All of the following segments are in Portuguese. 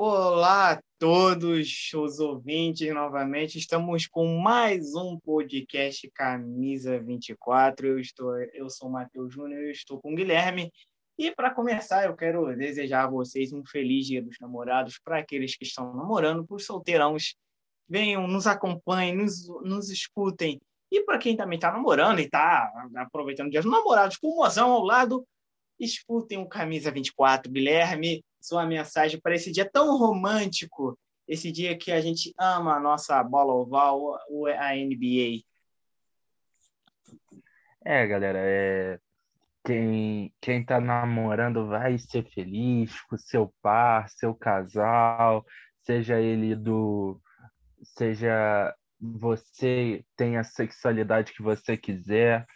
Olá a todos os ouvintes novamente. Estamos com mais um podcast Camisa 24. Eu estou, eu sou o Matheus Júnior, eu estou com o Guilherme. E para começar, eu quero desejar a vocês um feliz Dia dos Namorados para aqueles que estão namorando, para os solteirões. Venham, nos acompanhem, nos, nos escutem. E para quem também está namorando e está aproveitando o Dia dos Namorados com o mozão ao lado, escutem o Camisa 24. Guilherme, sua mensagem para esse dia tão romântico, esse dia que a gente ama a nossa bola oval, a NBA. É, galera, é... quem, quem tá namorando vai ser feliz com seu par, seu casal, seja ele do. Seja você tem a sexualidade que você quiser.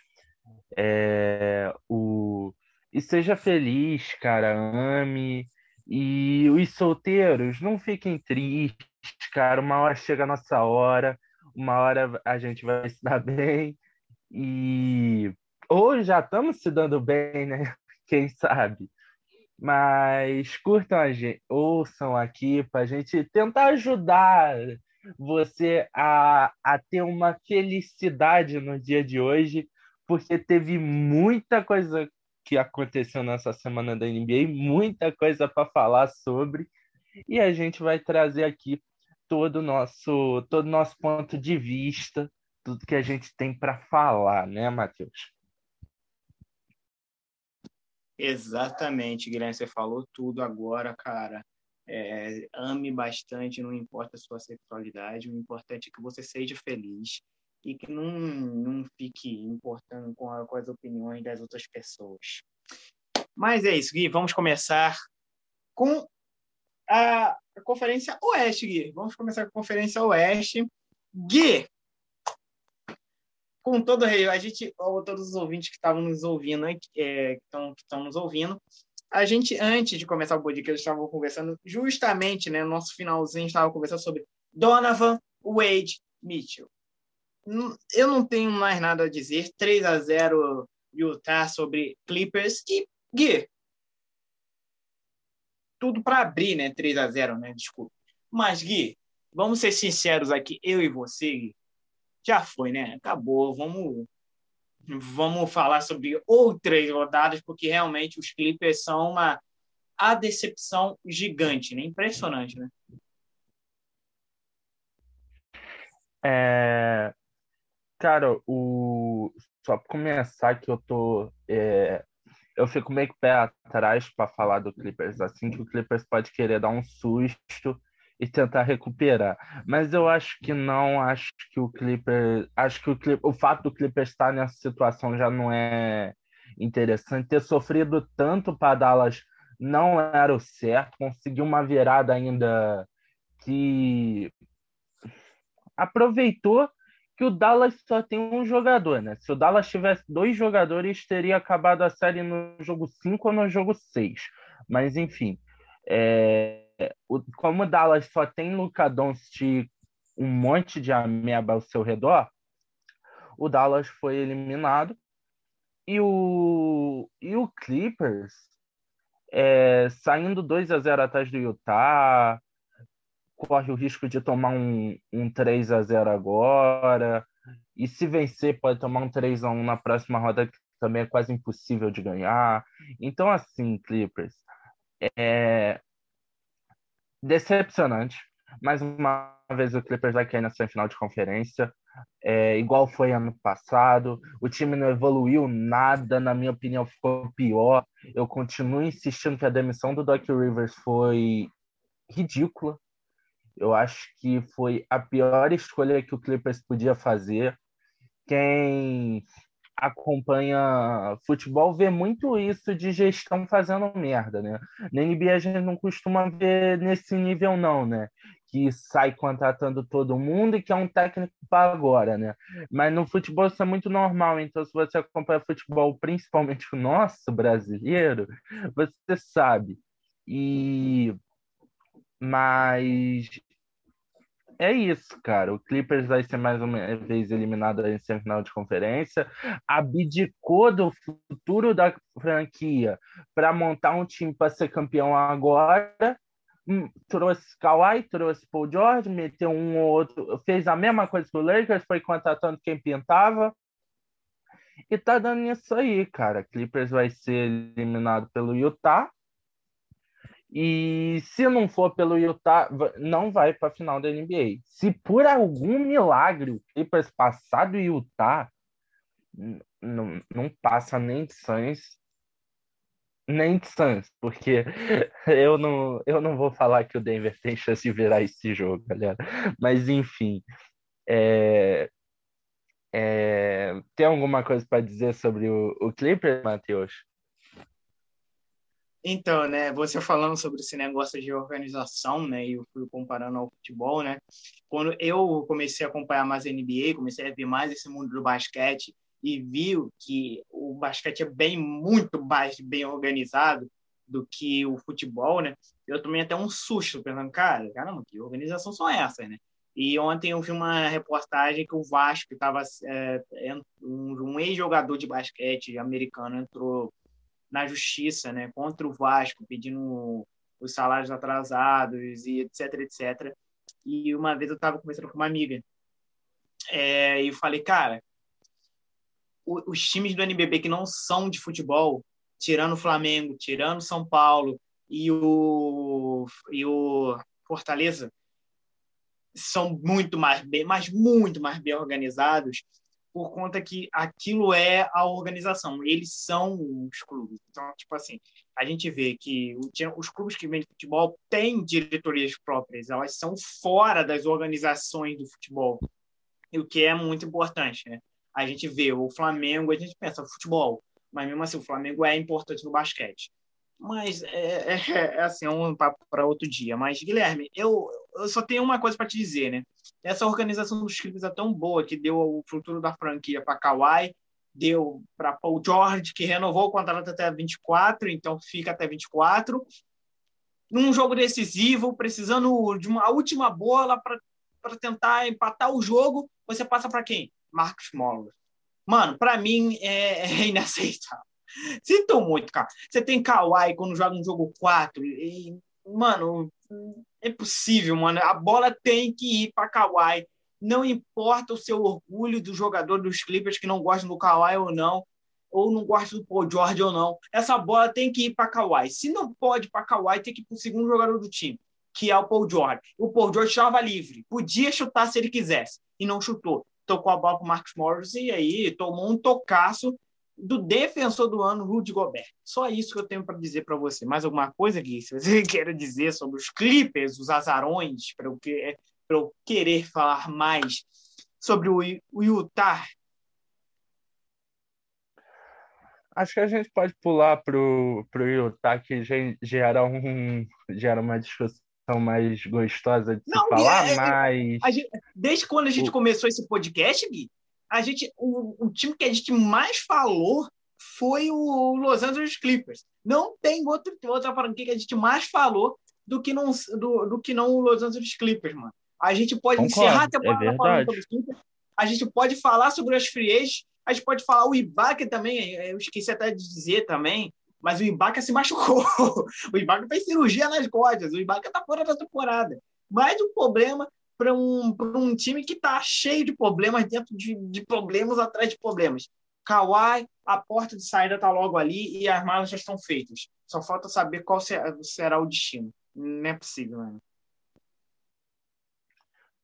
É, o, e seja feliz, cara, ame. E os solteiros, não fiquem tristes, cara. Uma hora chega a nossa hora, uma hora a gente vai se dar bem. E ou já estamos se dando bem, né? Quem sabe? Mas curtam a gente, ouçam aqui para a gente tentar ajudar você a, a ter uma felicidade no dia de hoje, porque teve muita coisa que aconteceu nessa semana da NBA, muita coisa para falar sobre, e a gente vai trazer aqui todo o nosso, todo nosso ponto de vista, tudo que a gente tem para falar, né, Matheus? Exatamente, Guilherme, você falou tudo agora, cara. É, ame bastante, não importa a sua sexualidade, o importante é que você seja feliz e que não, não fique importando com, a, com as opiniões das outras pessoas. Mas é isso, Gui. Vamos começar com a, Conferência Oeste, Gui. Vamos começar com a Conferência Oeste. Gui, com todo a gente, todos os ouvintes que estavam nos ouvindo, é, que estão nos ouvindo, a gente antes de começar o podcast estava conversando justamente, né, no nosso finalzinho estava conversando sobre Donovan Wade Mitchell eu não tenho mais nada a dizer. 3 a 0 Utah sobre Clippers e Gui. Tudo para abrir, né? 3 a 0 né? Desculpa. Mas, Gui, vamos ser sinceros aqui, eu e você, Gui, já foi, né? Acabou. Vamos, vamos falar sobre outras rodadas, porque realmente os Clippers são uma a decepção gigante, né? Impressionante, né? É, Cara, o... só para começar que eu tô. É... Eu fico meio que pé atrás para falar do Clippers assim, que o Clippers pode querer dar um susto e tentar recuperar. Mas eu acho que não, acho que o Clippers. Acho que o, Clip, o fato do Clippers estar nessa situação já não é interessante. Ter sofrido tanto para Dallas não era o certo. Conseguiu uma virada ainda que aproveitou que o Dallas só tem um jogador, né? Se o Dallas tivesse dois jogadores, teria acabado a série no jogo 5 ou no jogo 6. Mas, enfim, é... o... como o Dallas só tem Luca Doncic um monte de ameba ao seu redor, o Dallas foi eliminado e o, e o Clippers é... saindo 2 a 0 atrás do Utah, corre o risco de tomar um, um 3 a 0 agora. E se vencer, pode tomar um 3 a 1 na próxima roda, que também é quase impossível de ganhar. Então, assim, Clippers, é decepcionante. Mais uma vez o Clippers vai cair na semifinal de conferência, é, igual foi ano passado. O time não evoluiu nada, na minha opinião, ficou pior. Eu continuo insistindo que a demissão do Doc Rivers foi ridícula. Eu acho que foi a pior escolha que o Clippers podia fazer. Quem acompanha futebol vê muito isso de gestão fazendo merda, né? Na NBA a gente não costuma ver nesse nível não, né? Que sai contratando todo mundo e que é um técnico para agora, né? Mas no futebol isso é muito normal, então se você acompanha futebol, principalmente o nosso brasileiro, você sabe. E mas é isso, cara. O Clippers vai ser mais uma vez eliminado em semifinal de conferência. Abdicou do futuro da franquia para montar um time para ser campeão agora. hum, trouxe Kawhi, trouxe Paul George, meteu um ou outro, fez a mesma coisa que o Lakers, foi contratando quem pintava. E tá dando isso aí, cara. Clippers vai ser eliminado pelo Utah. E se não for pelo Utah, não vai para a final da NBA. Se por algum milagre o Clippers passar do Utah, não, não passa nem de Suns, nem de Suns, porque eu não, eu não vou falar que o Denver tem chance de virar esse jogo, galera. Mas enfim, é, é, tem alguma coisa para dizer sobre o, o Clippers, Matheus? Então, né, você falando sobre esse negócio de organização, né, e eu fui comparando ao futebol, né, quando eu comecei a acompanhar mais a NBA, comecei a ver mais esse mundo do basquete e vi que o basquete é bem, muito mais bem organizado do que o futebol, né, eu tomei até um susto, pensando, cara, caramba, que organização são essas, né? E ontem eu vi uma reportagem que o Vasco estava é, um, um ex-jogador de basquete americano entrou na justiça, né, contra o Vasco, pedindo os salários atrasados e etc, etc. E uma vez eu estava conversando com uma amiga é, e eu falei, cara, os times do NBB que não são de futebol, tirando o Flamengo, tirando São Paulo e o, e o Fortaleza, são muito mais bem, mas muito mais bem organizados por conta que aquilo é a organização, eles são os clubes. Então, tipo assim, a gente vê que os clubes que vendem futebol têm diretorias próprias, elas são fora das organizações do futebol, o que é muito importante, né? A gente vê o Flamengo, a gente pensa futebol, mas mesmo assim o Flamengo é importante no basquete. Mas é, é, é assim, é um papo para outro dia. Mas, Guilherme, eu, eu só tenho uma coisa para te dizer, né? Essa organização dos Clippers é tão boa que deu o futuro da franquia para Kawhi, deu para Paul George, que renovou o contrato até 24, então fica até 24. Num jogo decisivo, precisando de uma última bola para tentar empatar o jogo, você passa para quem? Marcos Morris. Mano, para mim é, é inaceitável. Sinto muito, cara. Você tem Kawhi quando joga um jogo 4. E, mano, é possível, mano. A bola tem que ir para Kawhi. Não importa o seu orgulho do jogador dos Clippers que não gosta do Kawhi ou não, ou não gosta do Paul George ou não. Essa bola tem que ir para Kawhi. Se não pode para Kawhi, tem que ir para o segundo jogador do time, que é o Paul George. O Paul George estava livre. Podia chutar se ele quisesse. E não chutou. Tocou a bola para Marcos Morris e aí tomou um tocaço do defensor do ano, Rudy Gobert. Só isso que eu tenho para dizer para você. Mais alguma coisa, Gui? Se você quer dizer sobre os Clippers, os azarões, para eu, que, eu querer falar mais sobre o, o Utah? Acho que a gente pode pular para o Utah, que gera, um, gera uma discussão mais gostosa de se Não, falar, é, é mas... Gente, desde quando a gente o... começou esse podcast, Gui, a gente, o, o time que a gente mais falou foi o Los Angeles Clippers. Não tem outro, outra franquia que a gente mais falou do que não, do, do que não o Los Angeles Clippers, mano. A gente pode Concordo, encerrar a temporada é falando sobre os Clippers. A gente pode falar sobre as free A gente pode falar o Ibaka também. Eu esqueci até de dizer também. Mas o Ibaka se machucou. o Ibaka fez cirurgia nas costas. O Ibaka tá fora da temporada. Mas o problema para um, um time que está cheio de problemas dentro de, de problemas atrás de problemas. Kawhi, a porta de saída está logo ali e as malas já estão feitas. Só falta saber qual será o destino. Não é possível, mano.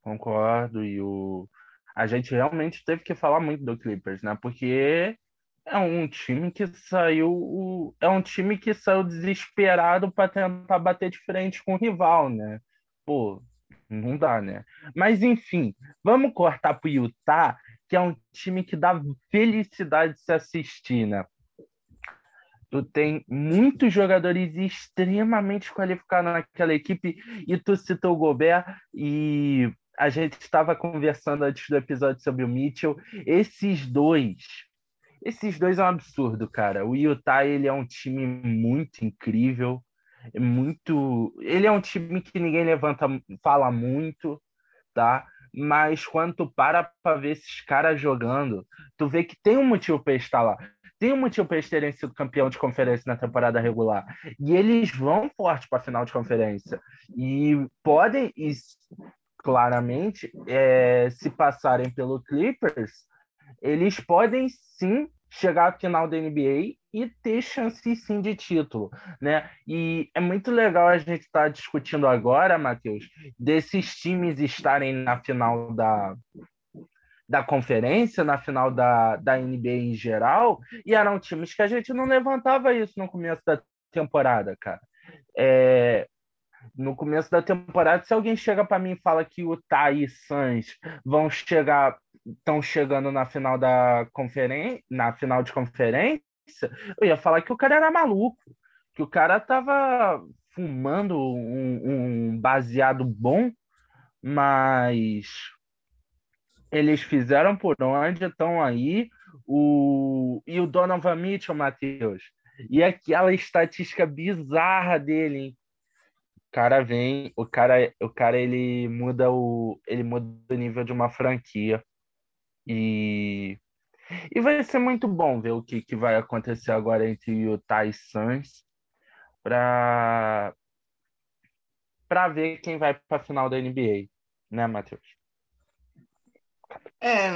Concordo. E o... a gente realmente teve que falar muito do Clippers, né? Porque é um time que saiu. É um time que saiu desesperado para tentar bater de frente com o rival, né? Pô, não dá, né? Mas enfim, vamos cortar para o Utah, que é um time que dá felicidade de se assistir, né? Tu tem muitos jogadores extremamente qualificados naquela equipe e tu citou o Gobert e a gente estava conversando antes do episódio sobre o Mitchell. Esses dois, esses dois é um absurdo, cara. O Utah ele é um time muito incrível muito. Ele é um time que ninguém levanta, fala muito, tá? Mas quando tu para pra ver esses caras jogando, tu vê que tem um motivo para estar lá. tem um motivo para eles terem sido campeão de conferência na temporada regular. E eles vão forte para a final de conferência. E podem, e, claramente, é, se passarem pelo Clippers, eles podem sim chegar à final da NBA e ter chance sim de título, né? E é muito legal a gente estar tá discutindo agora, Matheus, desses times estarem na final da, da conferência, na final da, da NBA em geral, e eram times que a gente não levantava isso no começo da temporada, cara. É, no começo da temporada, se alguém chega para mim e fala que o Tai e Suns vão chegar, estão chegando na final da conferência, na final de conferência, eu ia falar que o cara era maluco, que o cara tava fumando um, um baseado bom, mas eles fizeram por onde estão aí o e o Donovan Mitchell, Matheus. E aquela estatística bizarra dele, hein? O cara vem, o cara, o cara ele muda o ele muda o nível de uma franquia. E e vai ser muito bom ver o que, que vai acontecer agora entre o e Suns para para ver quem vai para a final da NBA, né, Matheus? É,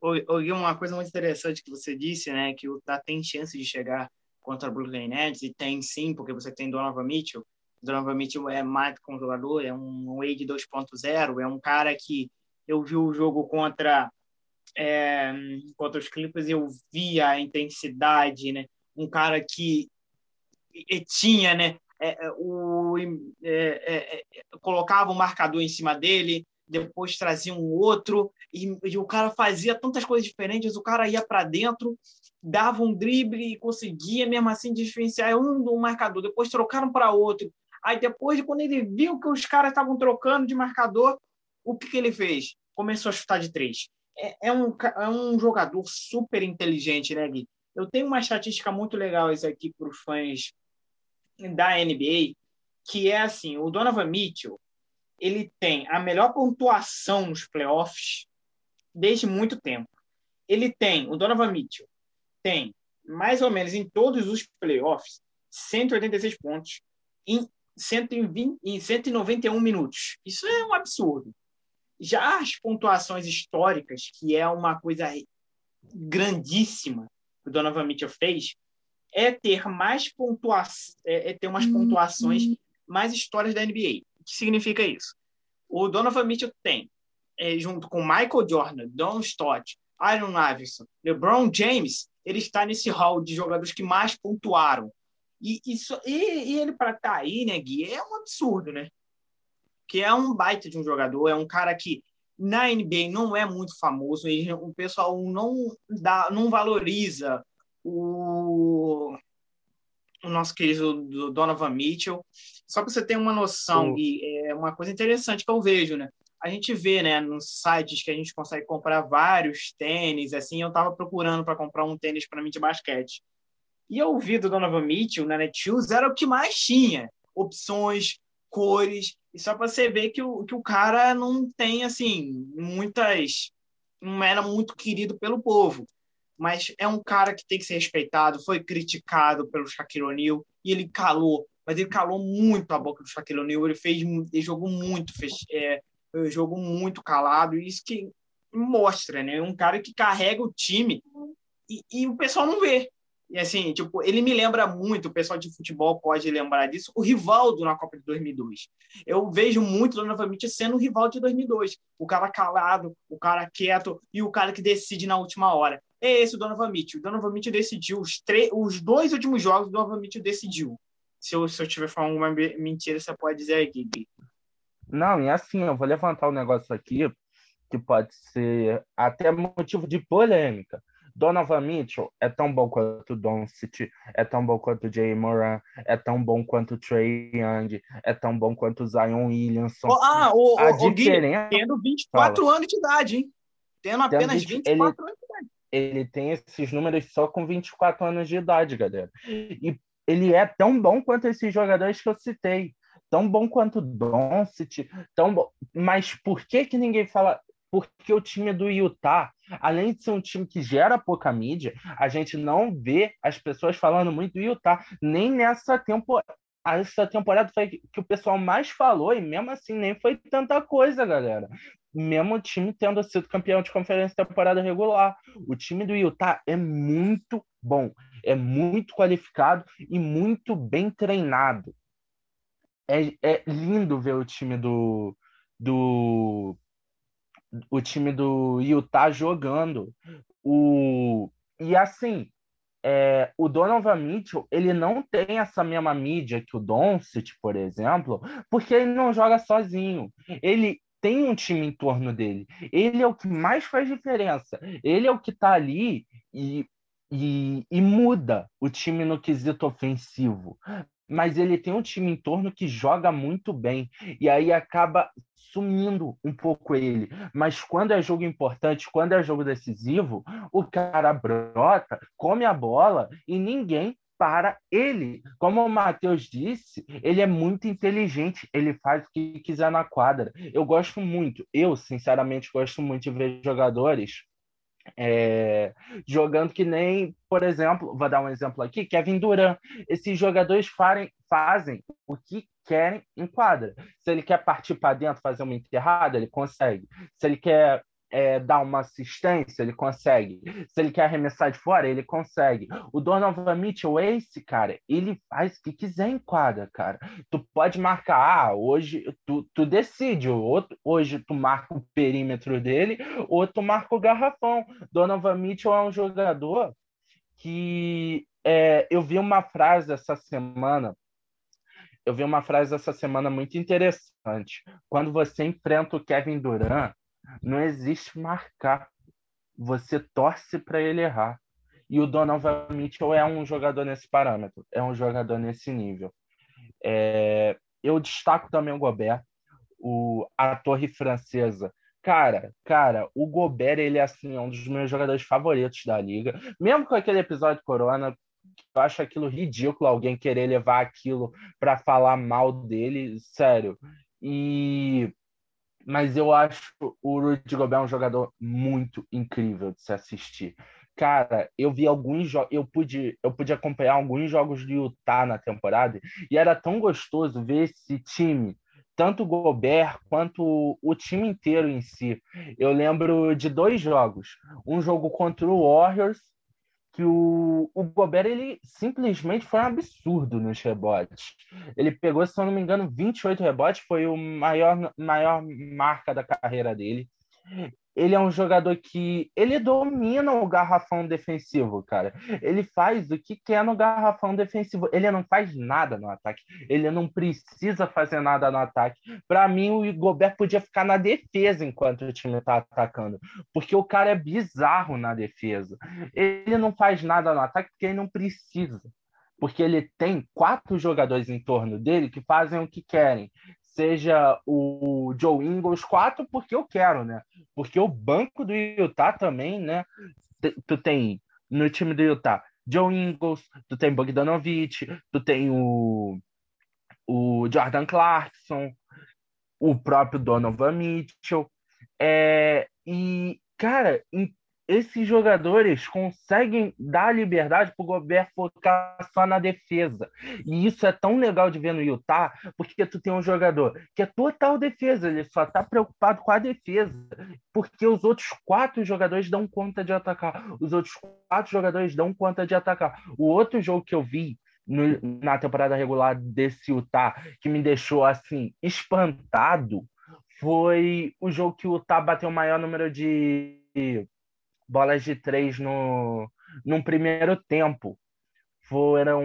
ouvi uma coisa muito interessante que você disse, né, que o Utah tem chance de chegar contra o Brooklyn Nets, e tem sim, porque você tem Donovan Mitchell. Donovan Mitchell é mais um jogador, é um Wade 2.0, é um cara que eu vi o jogo contra é, os Clippers, eu via a intensidade, né? Um cara que tinha, né? É, é o, é, é, colocava um marcador em cima dele, depois trazia um outro, e, e, o cara fazia tantas coisas diferentes, o cara ia para dentro, dava um drible e conseguia mesmo assim diferenciar um do marcador, depois trocaram para outro. Aí depois, quando ele viu que os caras estavam trocando de marcador, o que, que ele fez? Começou a chutar de três. É, é, um, é um jogador super inteligente, né, Gui? Eu tenho uma estatística muito legal isso aqui para os fãs da NBA, que é assim, o Donovan Mitchell, ele tem a melhor pontuação nos playoffs desde muito tempo. Ele tem, o Donovan Mitchell, tem mais ou menos em todos os playoffs 186 pontos em, 120, em 191 minutos. Isso é um absurdo. Já as pontuações históricas, que é uma coisa grandíssima que o Donovan Mitchell fez, é ter mais pontuações, é, é ter umas pontuações mais histórias da NBA que significa isso? O Donovan Mitchell tem, é, junto com Michael Jordan, Don Stott, Iron Iverson, LeBron James, ele está nesse hall de jogadores que mais pontuaram. E, isso, e, e ele, para estar tá aí, né, Gui, é um absurdo, né? Que é um baita de um jogador, é um cara que na NBA não é muito famoso, e o pessoal não, dá, não valoriza o, o nosso querido Donovan Mitchell. Só para você ter uma noção, e é uma coisa interessante que eu vejo, né? A gente vê, né, nos sites que a gente consegue comprar vários tênis, assim, eu estava procurando para comprar um tênis para mim de basquete. E eu vi do Donovan Mitchell na Netshoes, era o que mais tinha. Opções, cores, e só para você ver que o, que o cara não tem, assim, muitas... não era muito querido pelo povo. Mas é um cara que tem que ser respeitado, foi criticado pelo Shaquille O'Neal e ele calou, mas ele calou muito a boca do Shaquille O'Neal, ele fez, ele jogou muito, fez, é, jogou muito calado, e isso que mostra, né, um cara que carrega o time e, e o pessoal não vê, e assim, tipo, ele me lembra muito, o pessoal de futebol pode lembrar disso, o Rivaldo na Copa de 2002. Eu vejo muito novamente sendo o Rivaldo de 2002. O cara calado, o cara quieto e o cara que decide na última hora. É esse o Donovan Mitchell. O Donovan Mitchell decidiu os, os dois últimos jogos, o Donovan Mitchell decidiu. Se eu, se eu tiver falando alguma mentira, você pode dizer aqui, Gui. Não, e assim, eu vou levantar um negócio aqui que pode ser até motivo de polêmica. Donovan Mitchell é tão bom quanto o Doncic, é tão bom quanto o Jay Moran, é tão bom quanto o Trey Young, é tão bom quanto o Zion Williamson. Oh, ah, o, a o, diferença... Gui, tendo 24 Fala. anos de idade, hein? Tendo apenas 24 ele, anos de idade. Ele tem esses números só com 24 anos de idade, galera. E ele é tão bom quanto esses jogadores que eu citei. Tão bom quanto o Doncic, tão bom. Mas por que que ninguém fala porque o time do Utah, além de ser um time que gera pouca mídia, a gente não vê as pessoas falando muito do Utah, nem nessa temporada. Essa temporada foi que o pessoal mais falou, e mesmo assim nem foi tanta coisa, galera. Mesmo o time tendo sido campeão de conferência temporada regular. O time do Utah é muito bom, é muito qualificado e muito bem treinado. É, é lindo ver o time do, do o time do Utah jogando. O, e assim, é, o Donovan Mitchell, ele não tem essa mesma mídia que o Doncic, por exemplo, porque ele não joga sozinho. Ele tem um time em torno dele. Ele é o que mais faz diferença. Ele é o que está ali e, e, e muda o time no quesito ofensivo mas ele tem um time em torno que joga muito bem e aí acaba sumindo um pouco ele. Mas quando é jogo importante, quando é jogo decisivo, o cara brota, come a bola e ninguém para ele. Como o Matheus disse, ele é muito inteligente, ele faz o que quiser na quadra. Eu gosto muito, eu sinceramente gosto muito de ver jogadores é, jogando que nem, por exemplo, vou dar um exemplo aqui, Kevin Durant. Esses jogadores farem, fazem o que querem em quadra. Se ele quer partir para dentro, fazer uma enterrada, ele consegue. Se ele quer é, dar uma assistência, ele consegue. Se ele quer arremessar de fora, ele consegue. O Donovan Mitchell, esse cara, ele faz o que quiser em quadra, cara. Tu pode marcar, ah, hoje tu, tu decide, ou, hoje tu marca o perímetro dele, ou tu marca o garrafão. Donovan Mitchell é um jogador que é, eu vi uma frase essa semana eu vi uma frase essa semana muito interessante. Quando você enfrenta o Kevin Durant, não existe marcar. Você torce para ele errar. E o Donovan Mitchell é um jogador nesse parâmetro, é um jogador nesse nível. É... eu destaco também o Gobert, o... a torre francesa. Cara, cara, o Gobert, ele é assim, é um dos meus jogadores favoritos da liga. Mesmo com aquele episódio de Corona, eu acho aquilo ridículo alguém querer levar aquilo para falar mal dele, sério. E mas eu acho o Rudy Gobert um jogador muito incrível de se assistir. Cara, eu vi alguns jogos, eu pude, eu pude acompanhar alguns jogos do Utah na temporada e era tão gostoso ver esse time, tanto o Gobert quanto o time inteiro em si. Eu lembro de dois jogos, um jogo contra o Warriors que o, o Gobert ele simplesmente foi um absurdo nos rebotes. Ele pegou, se eu não me engano, 28 rebotes, foi o maior, maior marca da carreira dele ele é um jogador que ele domina o garrafão defensivo, cara. Ele faz o que quer no garrafão defensivo. Ele não faz nada no ataque. Ele não precisa fazer nada no ataque. Para mim, o Gobert podia ficar na defesa enquanto o time tá atacando, porque o cara é bizarro na defesa. Ele não faz nada no ataque porque ele não precisa porque ele tem quatro jogadores em torno dele que fazem o que querem seja o Joe Ingles 4, porque eu quero, né? Porque o banco do Utah também, né? Tu tem no time do Utah Joe Ingles, tu tem Bogdanovich, tu tem o, o Jordan Clarkson, o próprio Donovan Mitchell. É, e, cara, em esses jogadores conseguem dar liberdade para o Gobert focar só na defesa. E isso é tão legal de ver no Utah, porque tu tem um jogador que é total defesa, ele só está preocupado com a defesa, porque os outros quatro jogadores dão conta de atacar. Os outros quatro jogadores dão conta de atacar. O outro jogo que eu vi no, na temporada regular desse Utah que me deixou assim espantado foi o jogo que o Utah bateu o maior número de bolas de três no, num primeiro tempo. Foram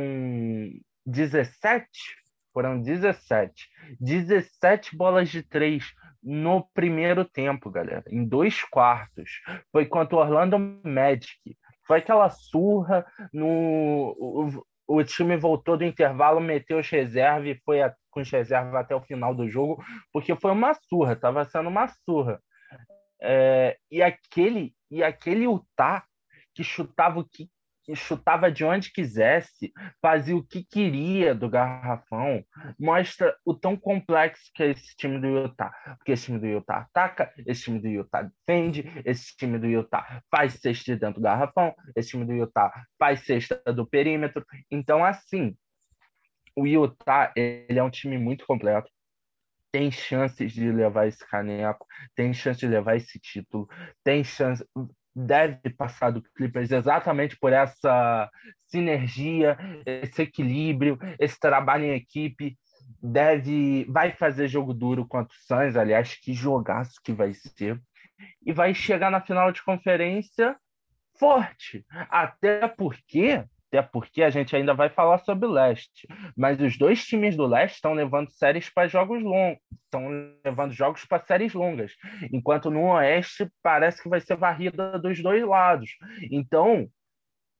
17? Foram 17. 17 bolas de três no primeiro tempo, galera, em dois quartos. Foi contra o Orlando Magic. Foi aquela surra no. O, o time voltou do intervalo, meteu os reservas e foi a, com os reservas até o final do jogo, porque foi uma surra, estava sendo uma surra. É, e aquele e aquele Utah que chutava o que chutava de onde quisesse, fazia o que queria do garrafão, mostra o tão complexo que é esse time do Utah. Porque esse time do Utah ataca, esse time do Utah defende, esse time do Utah faz cesta dentro do garrafão, esse time do Utah faz cesta do perímetro. Então, assim, o Utah ele é um time muito completo. Tem chances de levar esse caneco, tem chance de levar esse título, tem chance deve passar do Clippers exatamente por essa sinergia, esse equilíbrio, esse trabalho em equipe. Deve, vai fazer jogo duro contra o Suns, aliás, que jogaço que vai ser. E vai chegar na final de conferência forte. Até porque até porque a gente ainda vai falar sobre o leste. Mas os dois times do leste estão levando séries para jogos longos, estão levando jogos para séries longas, enquanto no oeste parece que vai ser varrida dos dois lados. Então,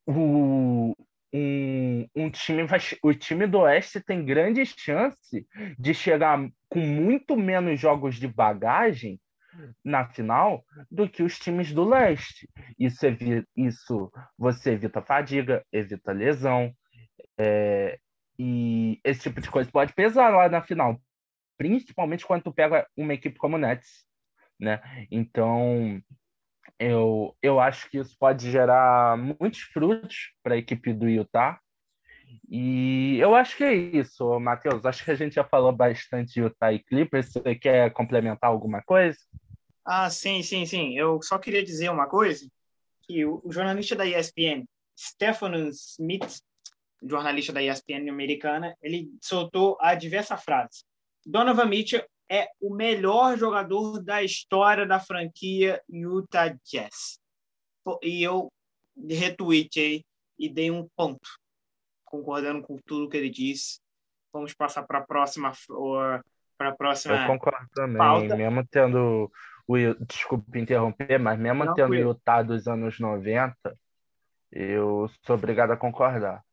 o, um, um time vai, o time do oeste tem grande chance de chegar com muito menos jogos de bagagem na final do que os times do leste. Isso, evita, isso você evita fadiga, evita lesão, é, e esse tipo de coisa pode pesar lá na final, principalmente quando tu pega uma equipe como o Nets, né? Então, eu, eu acho que isso pode gerar muitos frutos para a equipe do Utah. E eu acho que é isso, Matheus. Acho que a gente já falou bastante de Utah e Clippers. Você quer complementar alguma coisa? Ah, sim, sim, sim. Eu só queria dizer uma coisa, que o, o jornalista da ESPN, Stephen Smith, jornalista da ESPN americana, ele soltou a diversa frase. Donovan Mitchell é o melhor jogador da história da franquia Utah Jazz. E eu retweetei e dei um ponto, concordando com tudo que ele disse. Vamos passar para a próxima para a próxima. Eu concordo também, pauta. mesmo tendo o desculpe interromper, mas mesmo não, tendo o Utah dos anos 90, eu sou obrigado a concordar.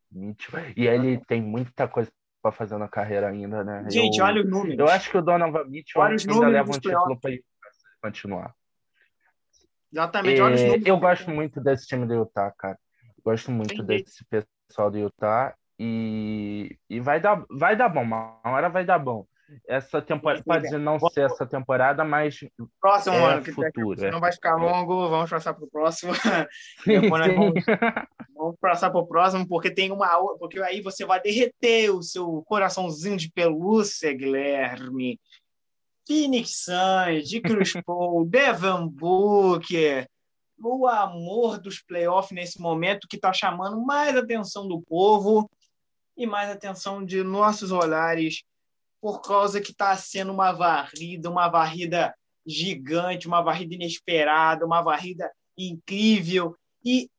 E ele tem muita coisa para fazer na carreira ainda, né? Gente, eu, olha os números. Eu acho que o Donovan Mitchell olha ainda leva um título para continuar. Exatamente, olha os números. Eu gosto muito desse time do Utah, cara. Gosto muito Entendi. desse pessoal do Utah e, e vai, dar, vai dar bom, uma hora vai dar bom. Essa temporada pode não ser essa temporada, mas próximo é ano, que futuro. É. Não vai ficar longo, vamos passar para o próximo. vamos, vamos, passar para o próximo, porque tem uma porque aí você vai derreter o seu coraçãozinho de pelúcia, Guilherme. Phoenix Suns, de Cruz Paul, Devin Booker, o amor dos playoffs nesse momento que está chamando mais atenção do povo e mais atenção de nossos olhares por causa que está sendo uma varrida, uma varrida gigante, uma varrida inesperada, uma varrida incrível e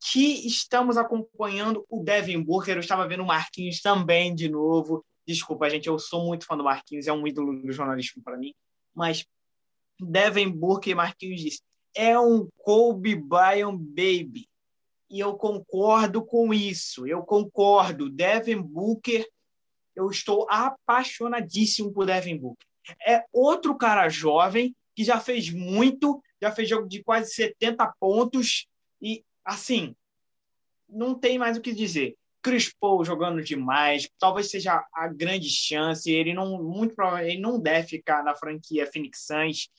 que estamos acompanhando o Devin Booker. Eu estava vendo o Marquinhos também de novo. Desculpa, gente, eu sou muito fã do Marquinhos, é um ídolo do jornalismo para mim. Mas Devin Booker e Marquinhos disse, é um Kobe Bryant baby. E eu concordo com isso. Eu concordo. Devin Booker eu estou apaixonadíssimo por Devin Booker. É outro cara jovem que já fez muito, já fez jogo de quase 70 pontos e assim, não tem mais o que dizer. Chris Paul jogando demais, talvez seja a grande chance. Ele não, muito ele não deve ficar na franquia Phoenix Suns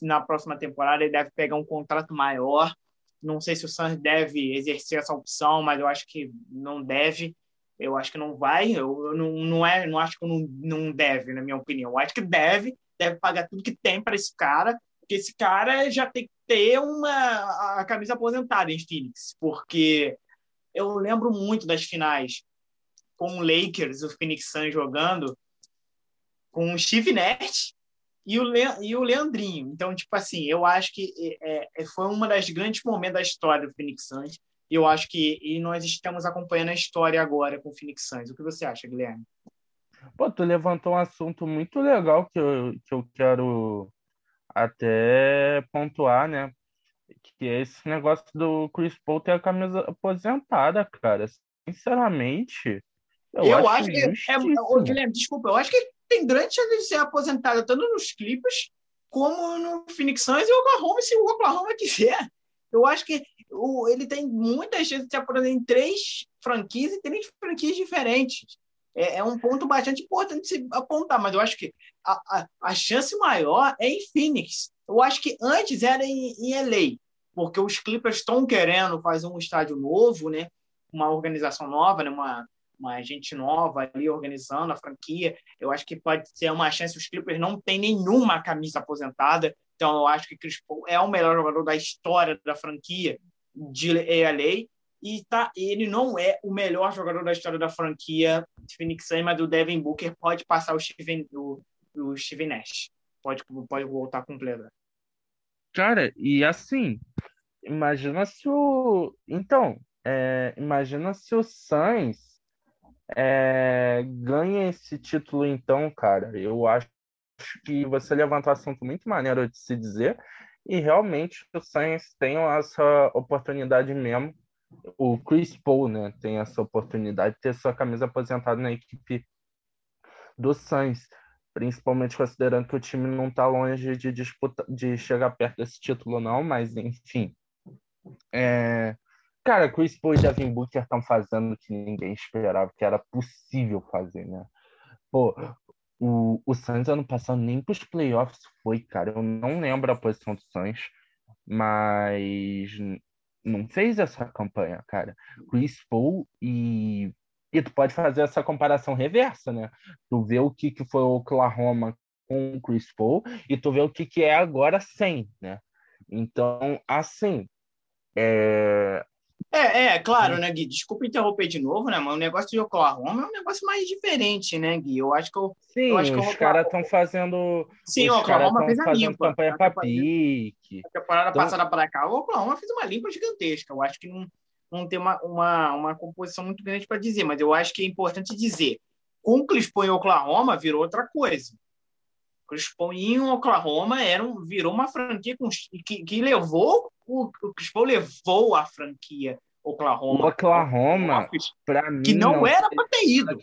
na próxima temporada. Ele deve pegar um contrato maior. Não sei se o Suns deve exercer essa opção, mas eu acho que não deve. Eu acho que não vai, eu, eu não, não, é, não acho que não, não deve, na minha opinião. Eu acho que deve, deve pagar tudo que tem para esse cara, porque esse cara já tem que ter uma, a camisa aposentada em Phoenix, porque eu lembro muito das finais com o Lakers, o Phoenix Suns jogando, com o Steve Nash e o, Le, e o Leandrinho. Então, tipo assim, eu acho que é, é, foi uma das grandes momentos da história do Phoenix Suns. E eu acho que e nós estamos acompanhando a história agora com o Phoenix Suns. O que você acha, Guilherme? Pô, tu levantou um assunto muito legal que eu, que eu quero até pontuar, né? Que é esse negócio do Chris Paul ter a camisa aposentada, cara. Sinceramente, eu, eu acho, acho que. É, ô, Guilherme, desculpa, eu acho que tem grande chance de ser aposentada tanto nos Clippers como no Phoenix Suns e o Oklahoma, se o Oklahoma quiser. Eu acho que o, ele tem muitas chances de se aposentar em três franquias e três franquias diferentes. É, é, um ponto bastante importante se apontar, mas eu acho que a, a, a, chance maior é em Phoenix. Eu acho que antes era em, em LA, porque os Clippers estão querendo fazer um estádio novo, né? uma organização nova, né? uma, uma gente nova ali organizando a franquia. Eu acho que pode ser uma chance. Os Clippers não têm nenhuma camisa aposentada, então eu acho que Chris Paul é o melhor jogador da história da franquia de LA. E tá, ele não é o melhor jogador da história da franquia Phoenix Suns, mas o Devin Booker pode passar o Steven, o, o Steven Nash. Pode, pode voltar completo. Cara, e assim, imagina se o. Então, é, imagina se o Suns é, ganha esse título, então, cara. Eu acho que você levantou um assunto muito maneiro de se dizer, e realmente o Suns tem essa oportunidade mesmo. O Chris Paul, né, tem essa oportunidade de ter sua camisa aposentada na equipe do Suns, principalmente considerando que o time não está longe de disputa, de chegar perto desse título, não, mas enfim. É, Cara, Chris Paul e Devin Booker estão fazendo o que ninguém esperava que era possível fazer, né? Pô, o, o Suns ano passado nem para os playoffs foi, cara. Eu não lembro a posição do Suns, mas não fez essa campanha, cara. Chris Paul e e tu pode fazer essa comparação reversa, né? Tu vê o que, que foi o Oklahoma com o Chris Paul e tu vê o que, que é agora sem, né? Então, assim, é, é, é, claro, né, Gui? Desculpa interromper de novo, né, mas o negócio de Oklahoma é um negócio mais diferente, né, Gui? Eu acho que eu. Sim, eu acho que os caras estão fazendo. Sim, o Oklahoma fez a limpa. campanha pique. A temporada então... passada para cá, o Oklahoma fez uma limpa gigantesca. Eu acho que não, não tem uma, uma, uma composição muito grande para dizer, mas eu acho que é importante dizer. Com o Paul em Oklahoma virou outra coisa. O Chris Paul em Oklahoma era um, virou uma franquia com, que, que levou o, o Chris Paul levou a franquia Oklahoma. O Oklahoma, para mim. Que não, não era para ter ido.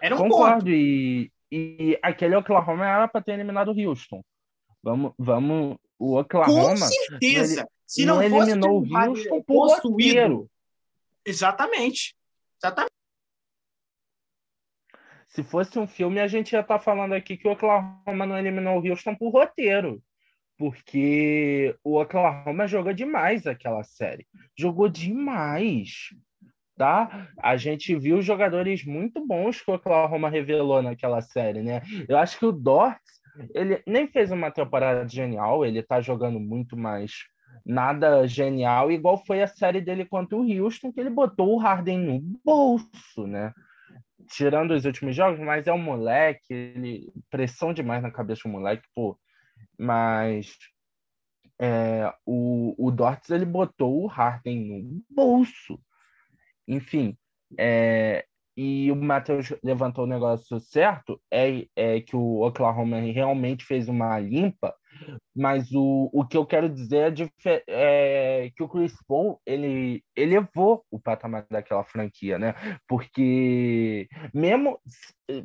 Era um Concordo. E, e aquele Oklahoma era para ter eliminado o Houston. Vamos, vamos. O Oklahoma. Com certeza. Se não, não eliminou o Houston por roteiro. Exatamente. Exatamente. Se fosse um filme, a gente ia estar tá falando aqui que o Oklahoma não eliminou o Houston por roteiro porque o Oklahoma jogou demais aquela série. Jogou demais. Tá? A gente viu jogadores muito bons que o Oklahoma revelou naquela série, né? Eu acho que o Dort, ele nem fez uma temporada genial, ele tá jogando muito mais nada genial, igual foi a série dele contra o Houston, que ele botou o Harden no bolso, né? Tirando os últimos jogos, mas é um moleque, ele pressão demais na cabeça do moleque, pô mas é, o, o Dortz ele botou o Harden no bolso. Enfim, é, e o Matheus levantou o negócio certo, é, é que o Oklahoma realmente fez uma limpa, mas o, o que eu quero dizer é, é que o Chris Paul, ele elevou o patamar daquela franquia, né? Porque mesmo...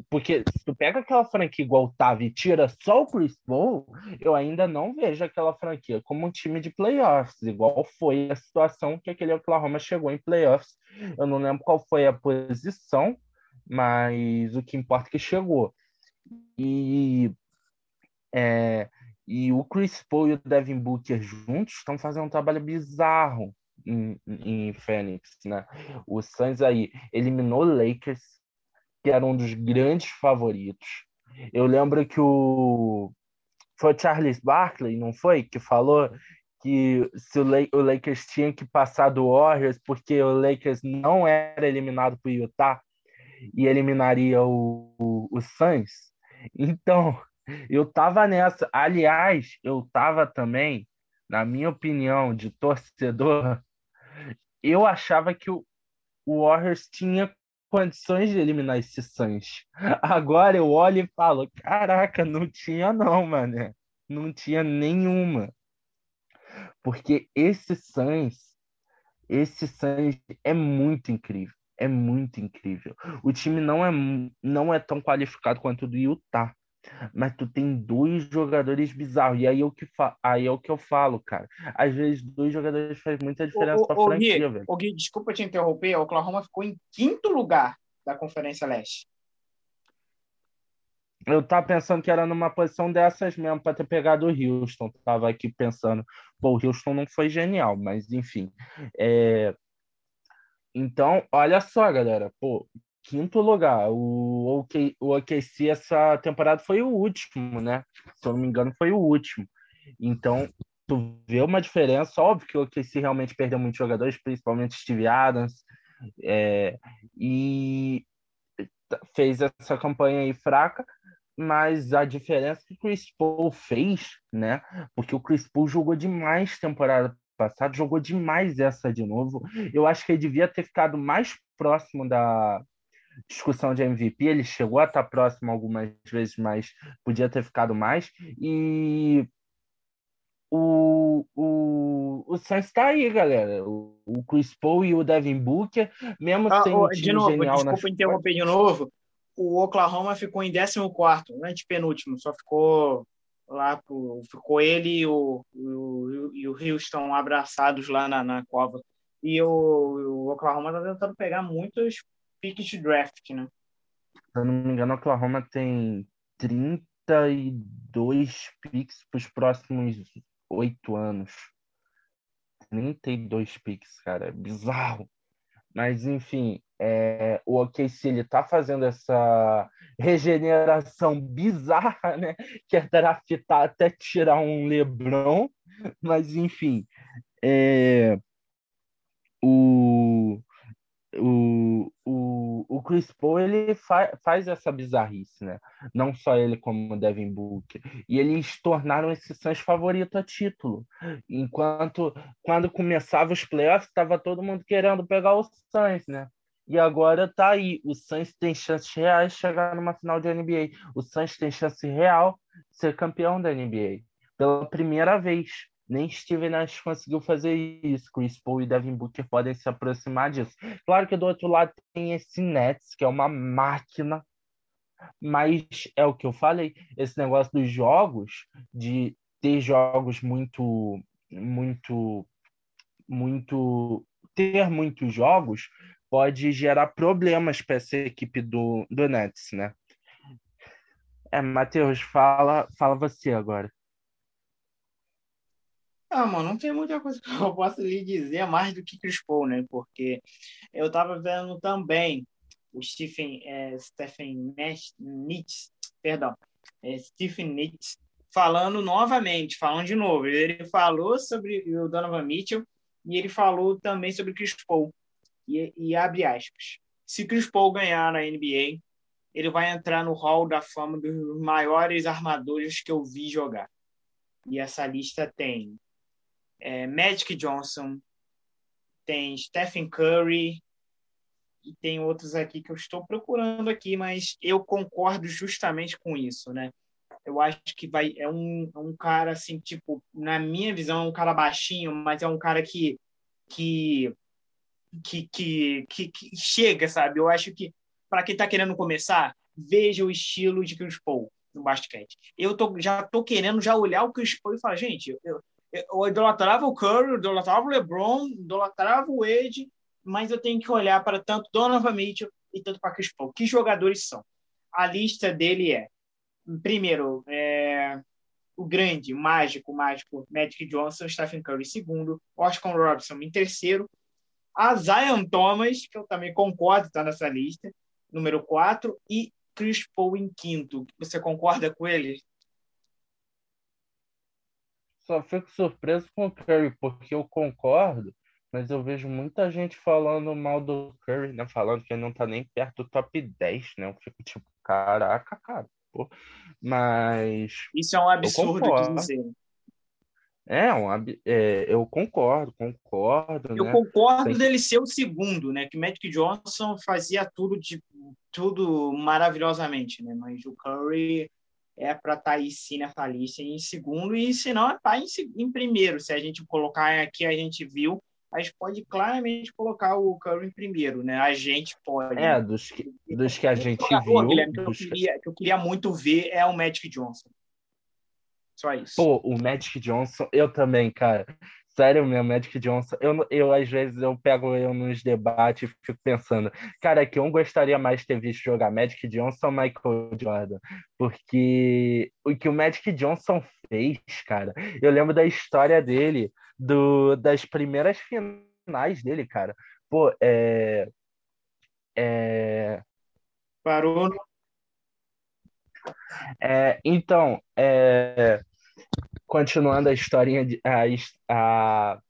Porque se tu pega aquela franquia igual tava e tira só o Chris Paul, eu ainda não vejo aquela franquia como um time de playoffs, igual foi a situação que aquele Oklahoma chegou em playoffs. Eu não lembro qual foi a posição, mas o que importa é que chegou. E é, e o Chris Paul e o Devin Booker juntos estão fazendo um trabalho bizarro em, Phoenix, né? O Suns aí eliminou o Lakers, que era um dos grandes favoritos. Eu lembro que o foi o Charles Barkley, não foi, que falou que se o, o Lakers tinha que passar do Warriors porque o Lakers não era eliminado por Utah e eliminaria o, o, o Suns. Então, eu tava nessa. Aliás, eu tava também, na minha opinião de torcedor, eu achava que o, Warriors tinha condições de eliminar esse Suns. Agora eu olho e falo, caraca, não tinha não, mano. Não tinha nenhuma. Porque esse Suns, esse Suns é muito incrível. É muito incrível. O time não é, não é tão qualificado quanto o do Utah mas tu tem dois jogadores bizarros. E aí é o que, fa... aí é o que eu falo, cara. Às vezes, dois jogadores faz muita diferença pra franquia, Gui, velho. Ô, Gui, desculpa te interromper, o Oklahoma ficou em quinto lugar da Conferência Leste. Eu tava pensando que era numa posição dessas mesmo para ter pegado o Houston. Tava aqui pensando, pô, o Houston não foi genial, mas enfim. É... Então, olha só, galera, pô, quinto lugar. O, OK, o OKC essa temporada foi o último, né? Se eu não me engano, foi o último. Então, tu vê uma diferença. Óbvio que o OKC realmente perdeu muitos jogadores, principalmente Steve Adams. É, e fez essa campanha aí fraca, mas a diferença que o Chris Paul fez, né? Porque o Chris Paul jogou demais temporada passada, jogou demais essa de novo. Eu acho que ele devia ter ficado mais próximo da, discussão de MVP, ele chegou a estar próximo algumas vezes, mas podia ter ficado mais. E o, o, o Suns está aí, galera. O, o, Chris Paul e o Devin Booker, mesmo ah, sem oh, de novo, genial desculpa interromper de novo. O Oklahoma ficou em 14, antepenúltimo, só ficou lá pro, ficou ele e o, o, e o Houston abraçados lá na, na cova. E o, o Oklahoma está tentando pegar muitos piques de draft, né? Se eu não me engano, Oklahoma tem 32 picks para os próximos oito anos. 32 picks, cara. É bizarro. Mas, enfim, é, o OKC ele tá fazendo essa regeneração bizarra, né? Que é draftar até tirar um LeBron. Mas, enfim, é, o, o Chris Paul ele fa faz essa bizarrice, né? Não só ele como o Devin Booker. E eles tornaram esse Suns favorito a título. Enquanto quando começava os playoffs, estava todo mundo querendo pegar o Suns, né? E agora tá aí. O Suns tem chances reais de chegar numa final de NBA. O Suns tem chance real de ser campeão da NBA. Pela primeira vez. Nem Steven Nash conseguiu fazer isso. Chris Paul e Devin Booker podem se aproximar disso. Claro que do outro lado tem esse Nets, que é uma máquina, mas é o que eu falei, esse negócio dos jogos, de ter jogos muito, muito, muito, ter muitos jogos pode gerar problemas para essa equipe do, do Nets, né? É, Matheus, fala, fala você agora. Ah, mano, não tem muita coisa que eu possa lhe dizer mais do que Chris Paul, né? Porque eu tava vendo também o Stephen, é, Stephen Nitz, perdão, é, Stephen Nitz, falando novamente, falando de novo. Ele falou sobre o Donovan Mitchell e ele falou também sobre Chris Paul. E, e abre aspas. Se Chris Paul ganhar na NBA, ele vai entrar no hall da fama dos maiores armadores que eu vi jogar. E essa lista tem é, Magic Johnson, tem Stephen Curry e tem outros aqui que eu estou procurando aqui, mas eu concordo justamente com isso, né? Eu acho que vai é um, é um cara assim, tipo, na minha visão, é um cara baixinho, mas é um cara que que que, que, que, que chega, sabe? Eu acho que para quem está querendo começar, veja o estilo de Chris Paul no basquete. Eu tô, já tô querendo já olhar o Chris Paul e falar, gente, eu, eu idolatrava o Curry, eu idolatrava o LeBron, idolatrava o Wade, mas eu tenho que olhar para tanto Donovan Mitchell e tanto para Chris Paul. Que jogadores são? A lista dele é, primeiro, é, o grande, mágico, mágico Magic Johnson, Stephen Curry em segundo, Oscar Robinson em terceiro, a Zion Thomas, que eu também concordo, está nessa lista, número quatro, e Chris Paul em quinto. Você concorda com ele? Só fico surpreso com o Curry, porque eu concordo, mas eu vejo muita gente falando mal do Curry, né? Falando que ele não tá nem perto do top 10, né? Eu fico tipo, caraca, cara. Pô. Mas. Isso é um absurdo de dizer. É, um, é, eu concordo, concordo. Eu né? concordo Sem... dele ser o segundo, né? Que Magic Johnson fazia tudo de tudo maravilhosamente, né? Mas o Curry é para estar tá aí sim nessa lista em segundo, e se não, está em, em primeiro. Se a gente colocar aqui, a gente viu a gente pode claramente colocar o Curry em primeiro, né? A gente pode. É, dos que, dos que a gente jogador, viu. Que, eu queria, que eu queria muito ver é o Magic Johnson. Só isso. Pô, o Magic Johnson, eu também, cara. Sério meu Magic Johnson, eu, eu às vezes eu pego eu nos debates e fico pensando, cara, que eu gostaria mais de ter visto jogar Magic Johnson ou Michael Jordan, porque o que o Magic Johnson fez, cara, eu lembro da história dele, do, das primeiras finais dele, cara. Pô, é. é... Parou. É, então, é, continuando a historinha de, a, a,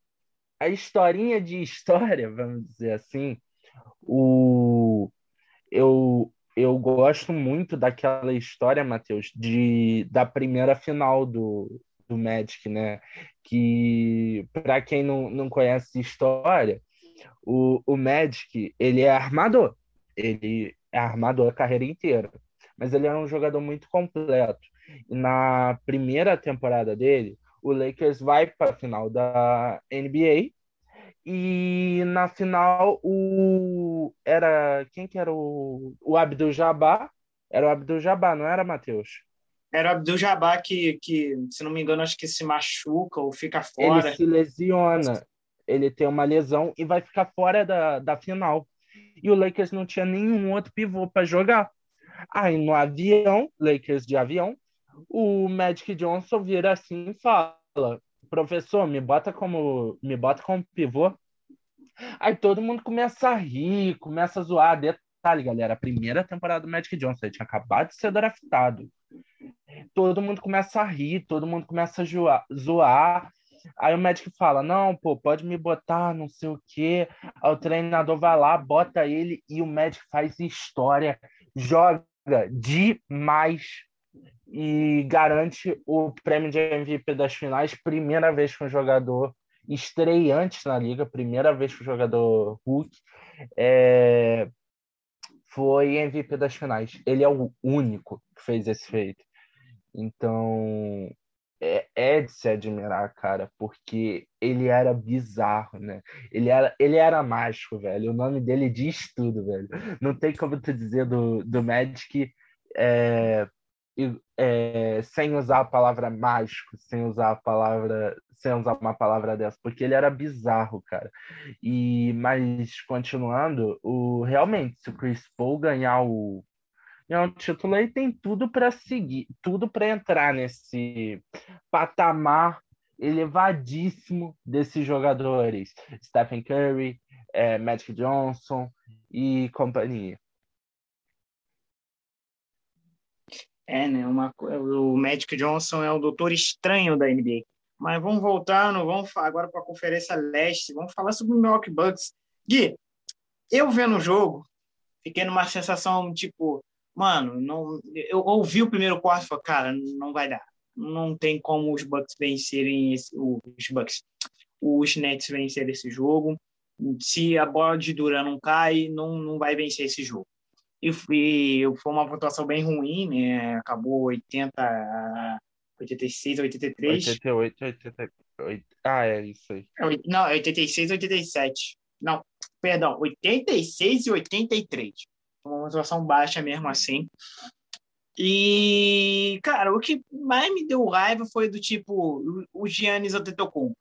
a historinha de história, vamos dizer assim, o, eu, eu gosto muito daquela história, Matheus, de, da primeira final do, do Magic, né? Que, para quem não, não conhece história, o, o Magic, ele é armador. Ele é armador a carreira inteira. Mas ele era um jogador muito completo. Na primeira temporada dele, o Lakers vai para a final da NBA e na final o era quem que era o, o Abdul Jabbar? Era o Abdul Jabbar, não era, Matheus? Era o Abdul Jabbar que, que, se não me engano, acho que se machuca ou fica fora. Ele se lesiona. Ele tem uma lesão e vai ficar fora da, da final. E o Lakers não tinha nenhum outro pivô para jogar. Aí no avião, Lakers de avião, o Magic Johnson vira assim e fala: professor, me bota como me bota como pivô. Aí todo mundo começa a rir, começa a zoar. Detalhe, galera, a primeira temporada do Magic Johnson, ele tinha acabado de ser draftado. Todo mundo começa a rir, todo mundo começa a zoar. zoar. Aí o médico fala: Não, pô, pode me botar, não sei o quê. Aí o treinador vai lá, bota ele e o médico faz história, joga demais e garante o prêmio de MVP das finais. Primeira vez que um jogador estreante na liga, primeira vez que o jogador Hulk é, foi MVP das finais. Ele é o único que fez esse feito. Então, é, é, de se admirar, cara, porque ele era bizarro, né? Ele era, ele era mágico, velho. O nome dele diz tudo, velho. Não tem como tu dizer do, do Magic é, é, sem usar a palavra mágico, sem usar a palavra, sem usar uma palavra dessa, porque ele era bizarro, cara. E mas continuando, o realmente, se o Chris Paul ganhar o ganhar um título, ele tem tudo para seguir, tudo para entrar nesse patamar elevadíssimo desses jogadores, Stephen Curry, é, Magic Johnson e companhia. É, né? Uma, o Magic Johnson é o doutor estranho da NBA. Mas vamos voltar, vamos agora para a Conferência Leste. Vamos falar sobre o Milwaukee Bucks. Gui, eu vendo o jogo, fiquei numa sensação tipo, mano, não, eu ouvi o primeiro quarto e falei, cara, não vai dar. Não tem como os Bucks vencerem esse, os Bucks, os Nets vencerem esse jogo. Se a bola de Duran não cai, não, não vai vencer esse jogo e foi, foi uma pontuação bem ruim, né? Acabou 80, 86, 83. 88, 88. Ah, é isso aí. É não, 86, 87. Não, perdão, 86 e 83. Uma pontuação baixa mesmo assim. E, cara, o que mais me deu raiva foi do tipo o Giannis Antetokounmpo.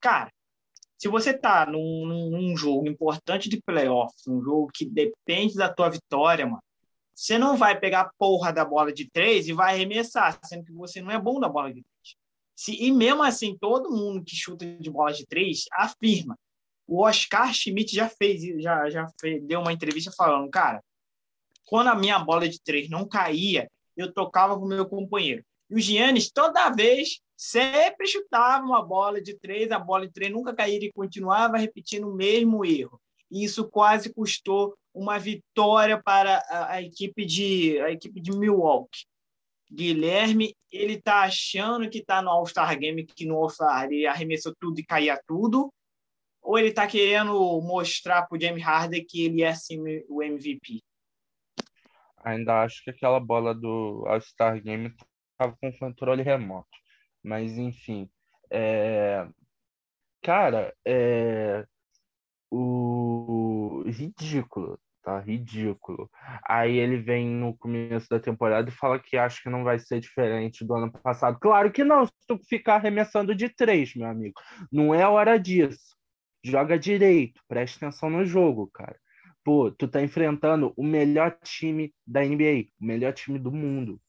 Cara, se você tá num, num, jogo importante de playoffs, um jogo que depende da tua vitória, mano, você não vai pegar a porra da bola de três e vai arremessar, sendo que você não é bom na bola de três. Se, e mesmo assim, todo mundo que chuta de bola de três afirma. O Oscar Schmidt já fez, já, já fez, deu uma entrevista falando, cara, quando a minha bola de três não caía, eu tocava com o meu companheiro. E o Giannis, toda vez, sempre chutava uma bola de três, a bola de três nunca caía e continuava repetindo o mesmo erro. E isso quase custou uma vitória para a, a equipe de a equipe de Milwaukee. Guilherme, ele está achando que está no All-Star Game, que no All-Star ele arremessou tudo e caía tudo, ou ele está querendo mostrar para o James Harden que ele é sim o MVP? Ainda acho que aquela bola do All-Star Game estava com controle remoto. Mas, enfim, é... cara, é o ridículo, tá? Ridículo. Aí ele vem no começo da temporada e fala que acha que não vai ser diferente do ano passado. Claro que não, se tu ficar arremessando de três, meu amigo. Não é hora disso. Joga direito, presta atenção no jogo, cara. Pô, tu tá enfrentando o melhor time da NBA, o melhor time do mundo.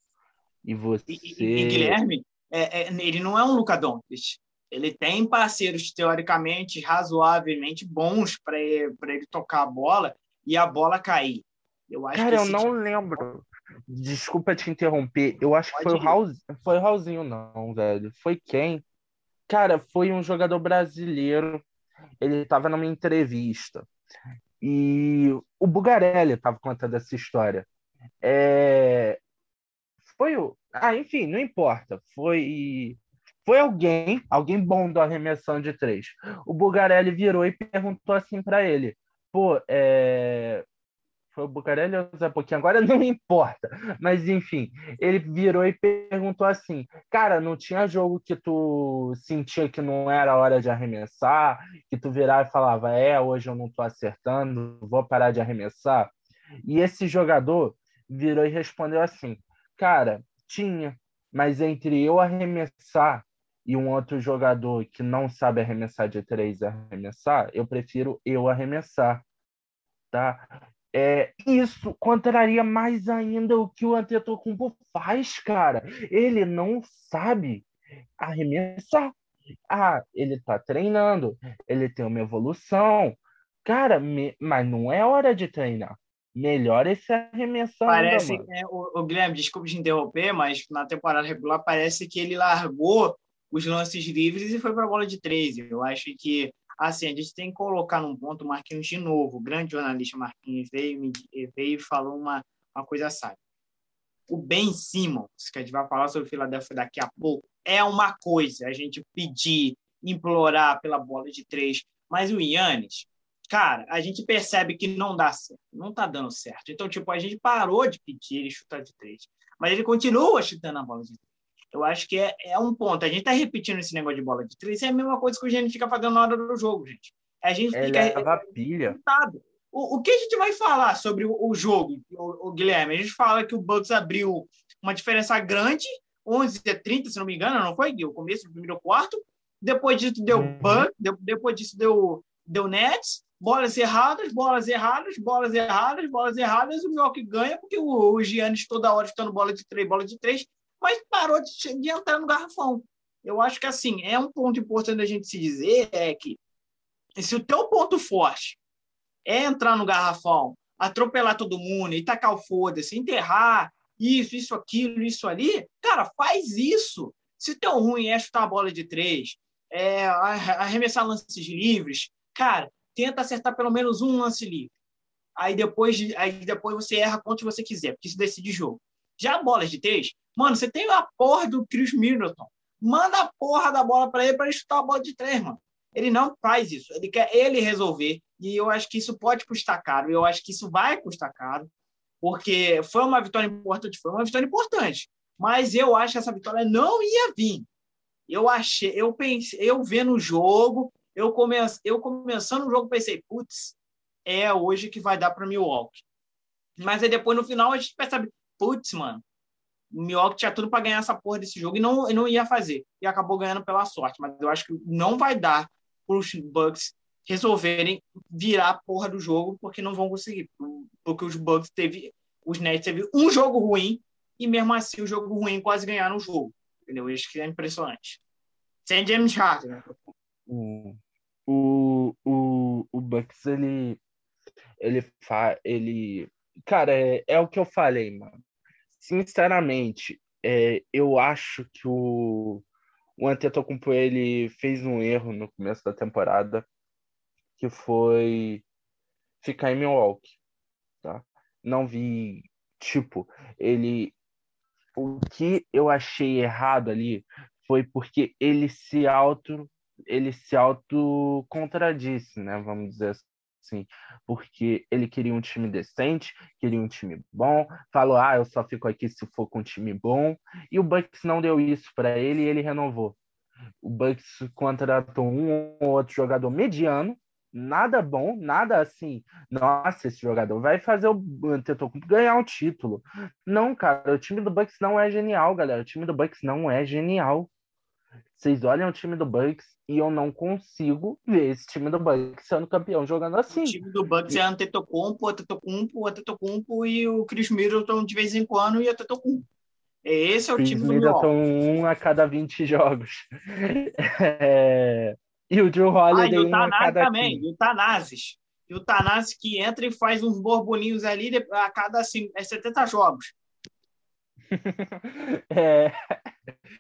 E você. E, e, e Guilherme, é, é, ele não é um Luca Doncic. Ele tem parceiros teoricamente razoavelmente bons para ele, ele tocar a bola e a bola cair. Eu acho Cara, eu não tipo... lembro. Desculpa te interromper. Eu acho Pode que foi ir. o Raul, foi o Raulzinho não, velho. Foi quem? Cara, foi um jogador brasileiro. Ele estava numa entrevista. E o Bugarelli estava contando essa história. É... Foi o. Ah, enfim, não importa. Foi. Foi alguém, alguém bom do arremessão de três. O Bugarelli virou e perguntou assim para ele: pô, é... foi o Bucarelli ou o Zé Pouquinho? Agora não importa. Mas, enfim, ele virou e perguntou assim: Cara, não tinha jogo que tu sentia que não era hora de arremessar? Que tu virava e falava: É, hoje eu não tô acertando, vou parar de arremessar? E esse jogador virou e respondeu assim: Cara, tinha, mas entre eu arremessar e um outro jogador que não sabe arremessar de três arremessar, eu prefiro eu arremessar, tá? É, isso contraria mais ainda o que o Antetokounmpo faz, cara. Ele não sabe arremessar. Ah, ele tá treinando, ele tem uma evolução. Cara, me... mas não é hora de treinar. Melhor esse arremessar. Parece, ainda, é, o, o Guilherme, desculpe te interromper, mas na temporada regular parece que ele largou os lances livres e foi para a bola de três. Eu acho que assim, a gente tem que colocar num ponto Marquinhos de novo. O grande jornalista Marquinhos veio, veio e falou uma, uma coisa sábia. O Ben Simmons, que a gente vai falar sobre o Philadelphia daqui a pouco, é uma coisa a gente pedir, implorar pela bola de três, mas o Yannis, cara, a gente percebe que não dá certo, não tá dando certo. Então, tipo, a gente parou de pedir ele chutar de três, mas ele continua chutando a bola de três. Eu acho que é, é um ponto. A gente está repetindo esse negócio de bola de três, é a mesma coisa que o Gênio fica fazendo na hora do jogo, gente. A gente Ele fica. Leva pilha. O, o que a gente vai falar sobre o, o jogo, o, o, Guilherme? A gente fala que o Bucks abriu uma diferença grande, 11 a 30, se não me engano, não foi, Gui? O começo do primeiro quarto. Depois disso deu uhum. Bucks, depois disso deu, deu Nets, bolas erradas, bolas erradas, bolas erradas, bolas erradas. O Milwaukee ganha porque o, o Giannis toda hora chutando bola de três, bola de três mas parou de, de entrar no garrafão. Eu acho que assim, é um ponto importante da gente se dizer é que se o teu ponto forte é entrar no garrafão, atropelar todo mundo e tacar o foda-se, enterrar isso, isso, aquilo, isso ali, cara, faz isso. Se teu ruim é chutar a bola de três, é arremessar lances livres, cara, tenta acertar pelo menos um lance livre. Aí depois, aí depois você erra quanto você quiser, porque isso decide jogo. Já bolas de três, mano, você tem a porra do Chris Middleton. Manda a porra da bola para ele para ele chutar a bola de três, mano. Ele não faz isso. Ele quer ele resolver. E eu acho que isso pode custar caro. Eu acho que isso vai custar caro. Porque foi uma vitória importante. Foi uma vitória importante. Mas eu acho que essa vitória não ia vir. Eu achei, eu pensei, eu vendo o jogo, eu, come, eu começando o jogo, pensei, putz, é hoje que vai dar para Milwaukee. Mas aí depois no final a gente percebe, putz, mano, Milwaukee tinha tudo para ganhar essa porra desse jogo e não, e não ia fazer. E acabou ganhando pela sorte. Mas eu acho que não vai dar para os Bucks resolverem virar a porra do jogo, porque não vão conseguir. Porque os Bucks teve. Os Nets teve um jogo ruim e mesmo assim o jogo ruim quase ganharam o jogo. Entendeu? Isso que é impressionante. Sem James Harden. O, o, o, o Bucks, ele. Ele, fa, ele cara, é, é o que eu falei, mano sinceramente, é, eu acho que o, o Antetokounmpo ele fez um erro no começo da temporada, que foi ficar em Milwaukee, tá? Não vi, tipo, ele o que eu achei errado ali foi porque ele se auto ele se auto contradisse, né? Vamos dizer assim, porque ele queria um time decente, queria um time bom, falou: "Ah, eu só fico aqui se for com um time bom", e o Bucks não deu isso para ele e ele renovou. O Bucks contratou um ou outro jogador mediano, nada bom, nada assim. Nossa, esse jogador vai fazer o Antetokounmpo ganhar um título. Não, cara, o time do Bucks não é genial, galera. O time do Bucks não é genial. Vocês olham o time do Bucks e eu não consigo ver esse time do Bucks sendo campeão jogando assim. O time do Bucks é Antetokounmpo, Antetokounmpo, Antetokounmpo e o Chris Middleton de vez em quando e Antetokounmpo. Esse é o Chris time do Middleton um a cada 20 jogos. É... E o Drew Holiday ah, e o cada também, 15. e o Tanazes. E o Tanazes que entra e faz uns borbolinhos ali a cada assim, 70 jogos. é...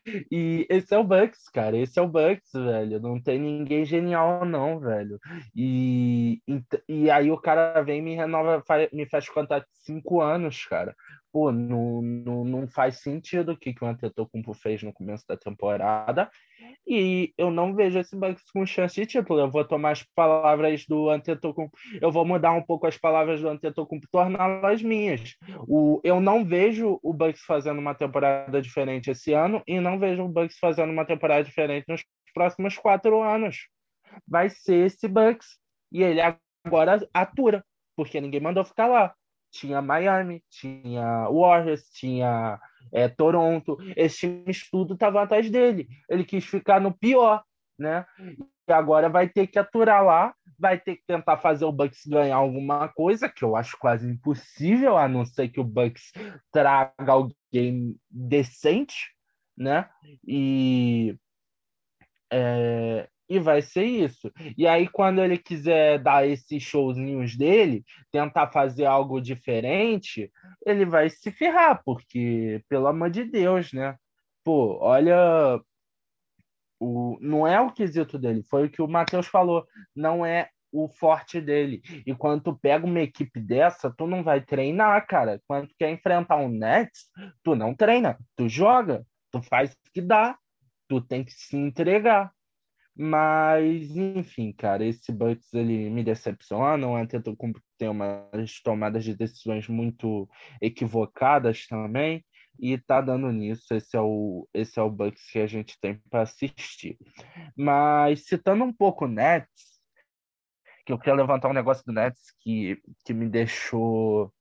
E esse é o Bucks, cara. Esse é o Bucks, velho. Não tem ninguém genial, não, velho. E, e, aí o cara vem e me renova, me faz contar cinco anos, cara. Pô, não, não, não faz sentido o que, que o Antetokounmpo fez no começo da temporada. E eu não vejo esse Bucks com chance de título. Eu vou tomar as palavras do Antetokounmpo, eu vou mudar um pouco as palavras do Antetokounmpo, torná-las minhas. O, eu não vejo o Bucks fazendo uma temporada diferente esse ano e não vejo o Bucks fazendo uma temporada diferente nos próximos quatro anos. Vai ser esse Bucks e ele agora atura, porque ninguém mandou ficar lá tinha Miami, tinha Warriors, tinha é, Toronto. Esses times tudo estavam atrás dele. Ele quis ficar no pior, né? E agora vai ter que aturar lá, vai ter que tentar fazer o Bucks ganhar alguma coisa, que eu acho quase impossível, a não ser que o Bucks traga alguém decente, né? E é, e vai ser isso. E aí, quando ele quiser dar esses showzinhos dele, tentar fazer algo diferente, ele vai se ferrar, porque, pelo amor de Deus, né? Pô, olha. O, não é o quesito dele, foi o que o Matheus falou. Não é o forte dele. E quando tu pega uma equipe dessa, tu não vai treinar, cara. Quando tu quer enfrentar um Nets, tu não treina, tu joga, tu faz o que dá, tu tem que se entregar. Mas, enfim, cara, esse Bucks ele me decepciona. O Antetokounmpo tem umas tomadas de decisões muito equivocadas também. E tá dando nisso. Esse é o, esse é o Bucks que a gente tem para assistir. Mas, citando um pouco o Nets, que eu quero levantar um negócio do Nets que, que me deixou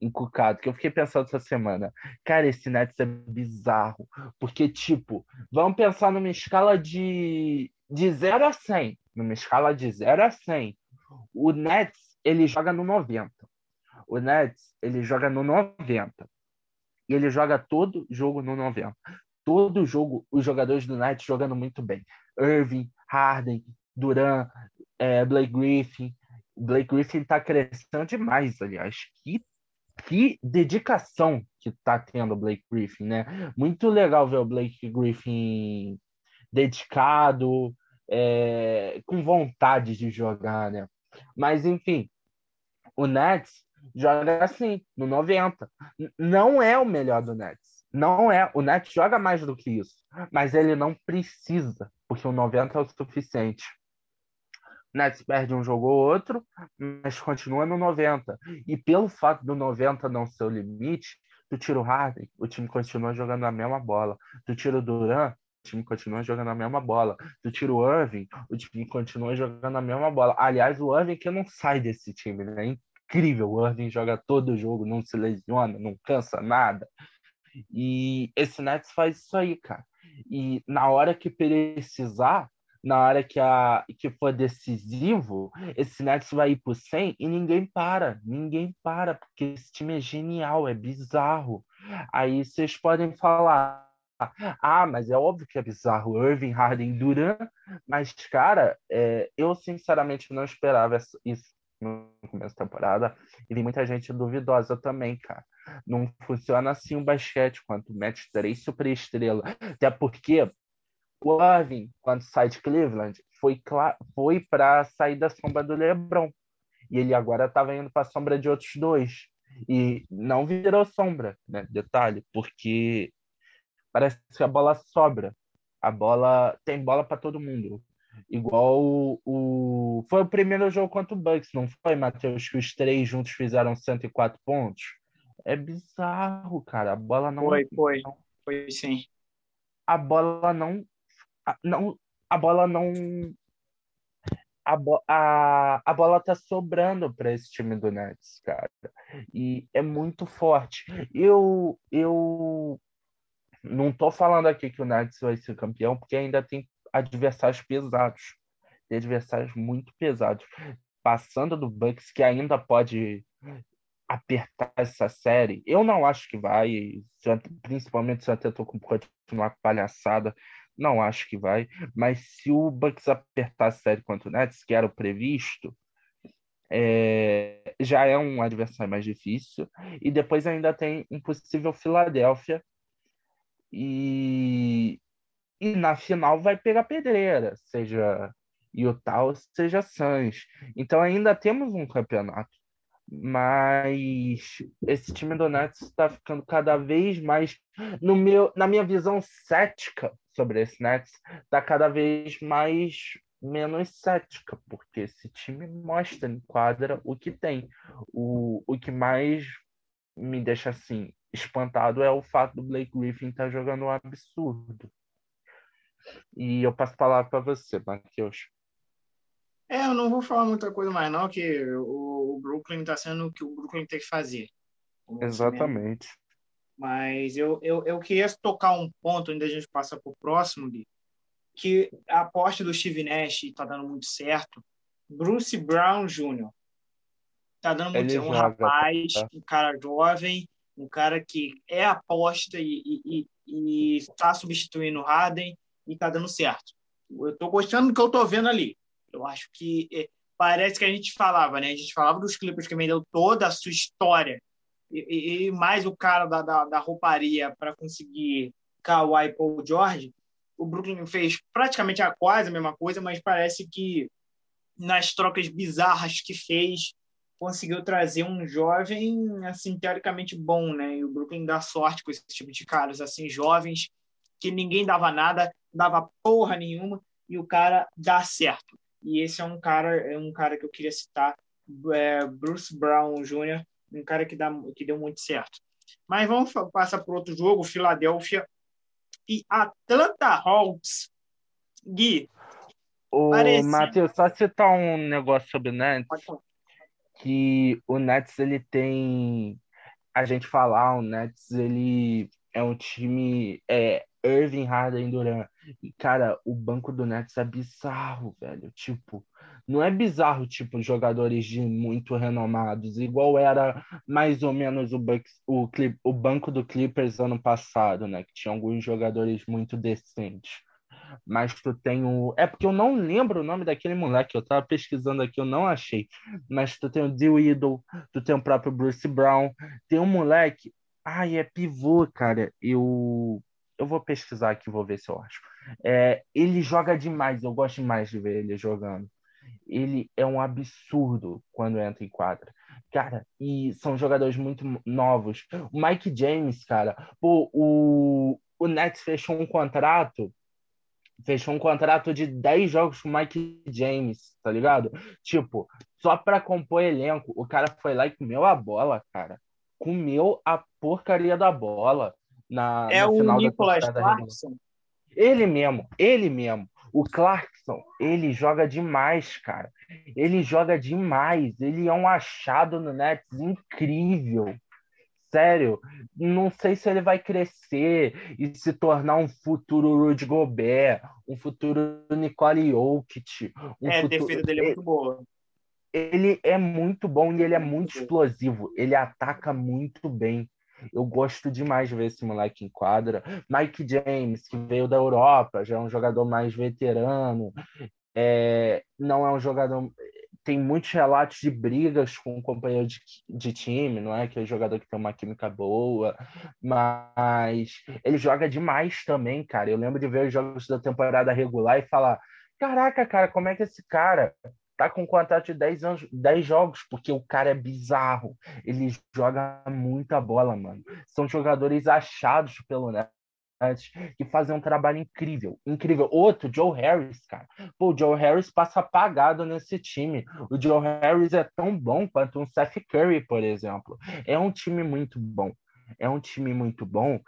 encucado, que eu fiquei pensando essa semana. Cara, esse Nets é bizarro. Porque, tipo, vamos pensar numa escala de, de 0 a 100. Numa escala de 0 a 100. O Nets, ele joga no 90. O Nets, ele joga no 90. E ele joga todo jogo no 90. Todo jogo, os jogadores do Nets jogando muito bem. Irving, Harden, Duran, é, Blake Griffin. Blake Griffin tá crescendo demais, aliás. Que que dedicação que tá tendo o Blake Griffin, né? Muito legal ver o Blake Griffin dedicado, é, com vontade de jogar, né? Mas, enfim, o Nets joga assim, no 90. Não é o melhor do Nets. Não é. O Nets joga mais do que isso. Mas ele não precisa, porque o 90 é o suficiente. Nets perde um jogo ou outro, mas continua no 90. E pelo fato do 90 não ser o limite, tu tira o Harden, o time continua jogando a mesma bola. Tu tira o Duran, o time continua jogando a mesma bola. Tu tira o Irving, o time continua jogando a mesma bola. Aliás, o Irving que não sai desse time, né? É incrível. O Irving joga todo jogo, não se lesiona, não cansa nada. E esse Nets faz isso aí, cara. E na hora que precisar, na hora que, a, que for decisivo, esse Nets vai ir pro 100 e ninguém para, ninguém para, porque esse time é genial, é bizarro. Aí vocês podem falar, ah, mas é óbvio que é bizarro, Irving, Harden, Duran, mas, cara, é, eu sinceramente não esperava isso no começo da temporada, e vi muita gente duvidosa também, cara. Não funciona assim o basquete, quando mete três superestrelas. Até porque o Irving, quando sai de Cleveland, foi, foi para sair da sombra do LeBron. E ele agora estava indo para a sombra de outros dois. E não virou sombra, né? Detalhe, porque parece que a bola sobra. A bola tem bola para todo mundo. Igual o, o, Foi o primeiro jogo contra o Bucks, não foi, Matheus? Que os três juntos fizeram 104 pontos. É bizarro, cara. A bola não. Foi, foi. Foi sim. A bola não a, não, a bola não a, a, a bola tá sobrando para esse time do Nets, cara. E é muito forte. Eu eu não tô falando aqui que o Nets vai ser campeão, porque ainda tem adversários pesados. Tem adversários muito pesados. Passando do Bucks, que ainda pode apertar essa série. Eu não acho que vai, principalmente se eu até tô com continuar palhaçada, não acho que vai, mas se o Bucks apertar a série contra o Nets, que era o previsto, é, já é um adversário mais difícil. E depois ainda tem um possível Filadélfia. E, e na final vai pegar pedreira, seja Utah, seja Suns. Então ainda temos um campeonato mas esse time do Nets está ficando cada vez mais no meu na minha visão cética sobre esse Nets está cada vez mais menos cética porque esse time mostra em quadra o que tem. O, o que mais me deixa assim espantado é o fato do Blake Griffin estar tá jogando um absurdo. E eu passo a palavra para você Matheus é, eu não vou falar muita coisa mais, não, que o, o Brooklyn está sendo o que o Brooklyn tem que fazer. Exatamente. Mas eu, eu, eu queria tocar um ponto onde a gente passa para o próximo, Gui, que a aposta do Steve Nash está dando muito certo. Bruce Brown Jr. Está dando muito certo. Um rapaz, tá? um cara jovem, um cara que é aposta e está substituindo o Harden e está dando certo. Eu estou gostando do que eu estou vendo ali. Eu acho que é, parece que a gente falava, né? A gente falava dos Clippers que vendeu toda a sua história e, e mais o cara da, da, da rouparia para conseguir Kawhi e Paul George. O Brooklyn fez praticamente a quase a mesma coisa, mas parece que nas trocas bizarras que fez, conseguiu trazer um jovem, assim, teoricamente bom, né? E o Brooklyn dá sorte com esse tipo de caras, assim, jovens, que ninguém dava nada, dava porra nenhuma, e o cara dá certo. E esse é um cara, é um cara que eu queria citar, é Bruce Brown Jr., um cara que, dá, que deu muito certo. Mas vamos passar para outro jogo, Filadélfia e Atlanta Hawks. Gui. O parece... Matheus, só citar um negócio sobre o Nets. Que o Nets ele tem. A gente falar, o Nets ele é um time. É, Irving, Harden, Durant. E, cara, o banco do Nets é bizarro, velho. Tipo, não é bizarro, tipo, jogadores de muito renomados, igual era mais ou menos o, Bucks, o, Clip, o banco do Clippers ano passado, né? Que tinha alguns jogadores muito decentes. Mas tu tem o. É porque eu não lembro o nome daquele moleque, eu tava pesquisando aqui, eu não achei. Mas tu tem o Dee Idol, tu tem o próprio Bruce Brown, tem um moleque. Ai, é pivô, cara. Eu eu vou pesquisar aqui, vou ver se eu acho. É, ele joga demais, eu gosto demais de ver ele jogando. Ele é um absurdo quando entra em quadra. Cara, e são jogadores muito novos. O Mike James, cara, pô, o, o Nets fechou um contrato fechou um contrato de 10 jogos com o Mike James, tá ligado? Tipo, só pra compor elenco, o cara foi lá e comeu a bola, cara. Comeu a porcaria da bola na, é o Nicolas Clarkson. Ele mesmo, ele mesmo. O Clarkson, ele joga demais, cara. Ele joga demais. Ele é um achado no Nets incrível. Sério, não sei se ele vai crescer e se tornar um futuro Rudy Gobert, um futuro Nicole Jokic. Um é, futuro... a defesa dele é muito boa. Ele é muito bom e ele é muito explosivo. Ele ataca muito bem. Eu gosto demais de ver esse moleque em quadra. Mike James, que veio da Europa, já é um jogador mais veterano. É, não é um jogador. Tem muitos relatos de brigas com um companheiro de, de time, não é aquele jogador que tem uma química boa, mas ele joga demais também, cara. Eu lembro de ver os jogos da temporada regular e falar: caraca, cara, como é que esse cara tá com um contrato de 10 anos, 10 jogos, porque o cara é bizarro. Ele joga muita bola, mano. São jogadores achados pelo Nets que fazem um trabalho incrível, incrível. Outro, Joe Harris, cara. Pô, o Joe Harris passa apagado nesse time. O Joe Harris é tão bom quanto um Seth Curry, por exemplo. É um time muito bom. É um time muito bom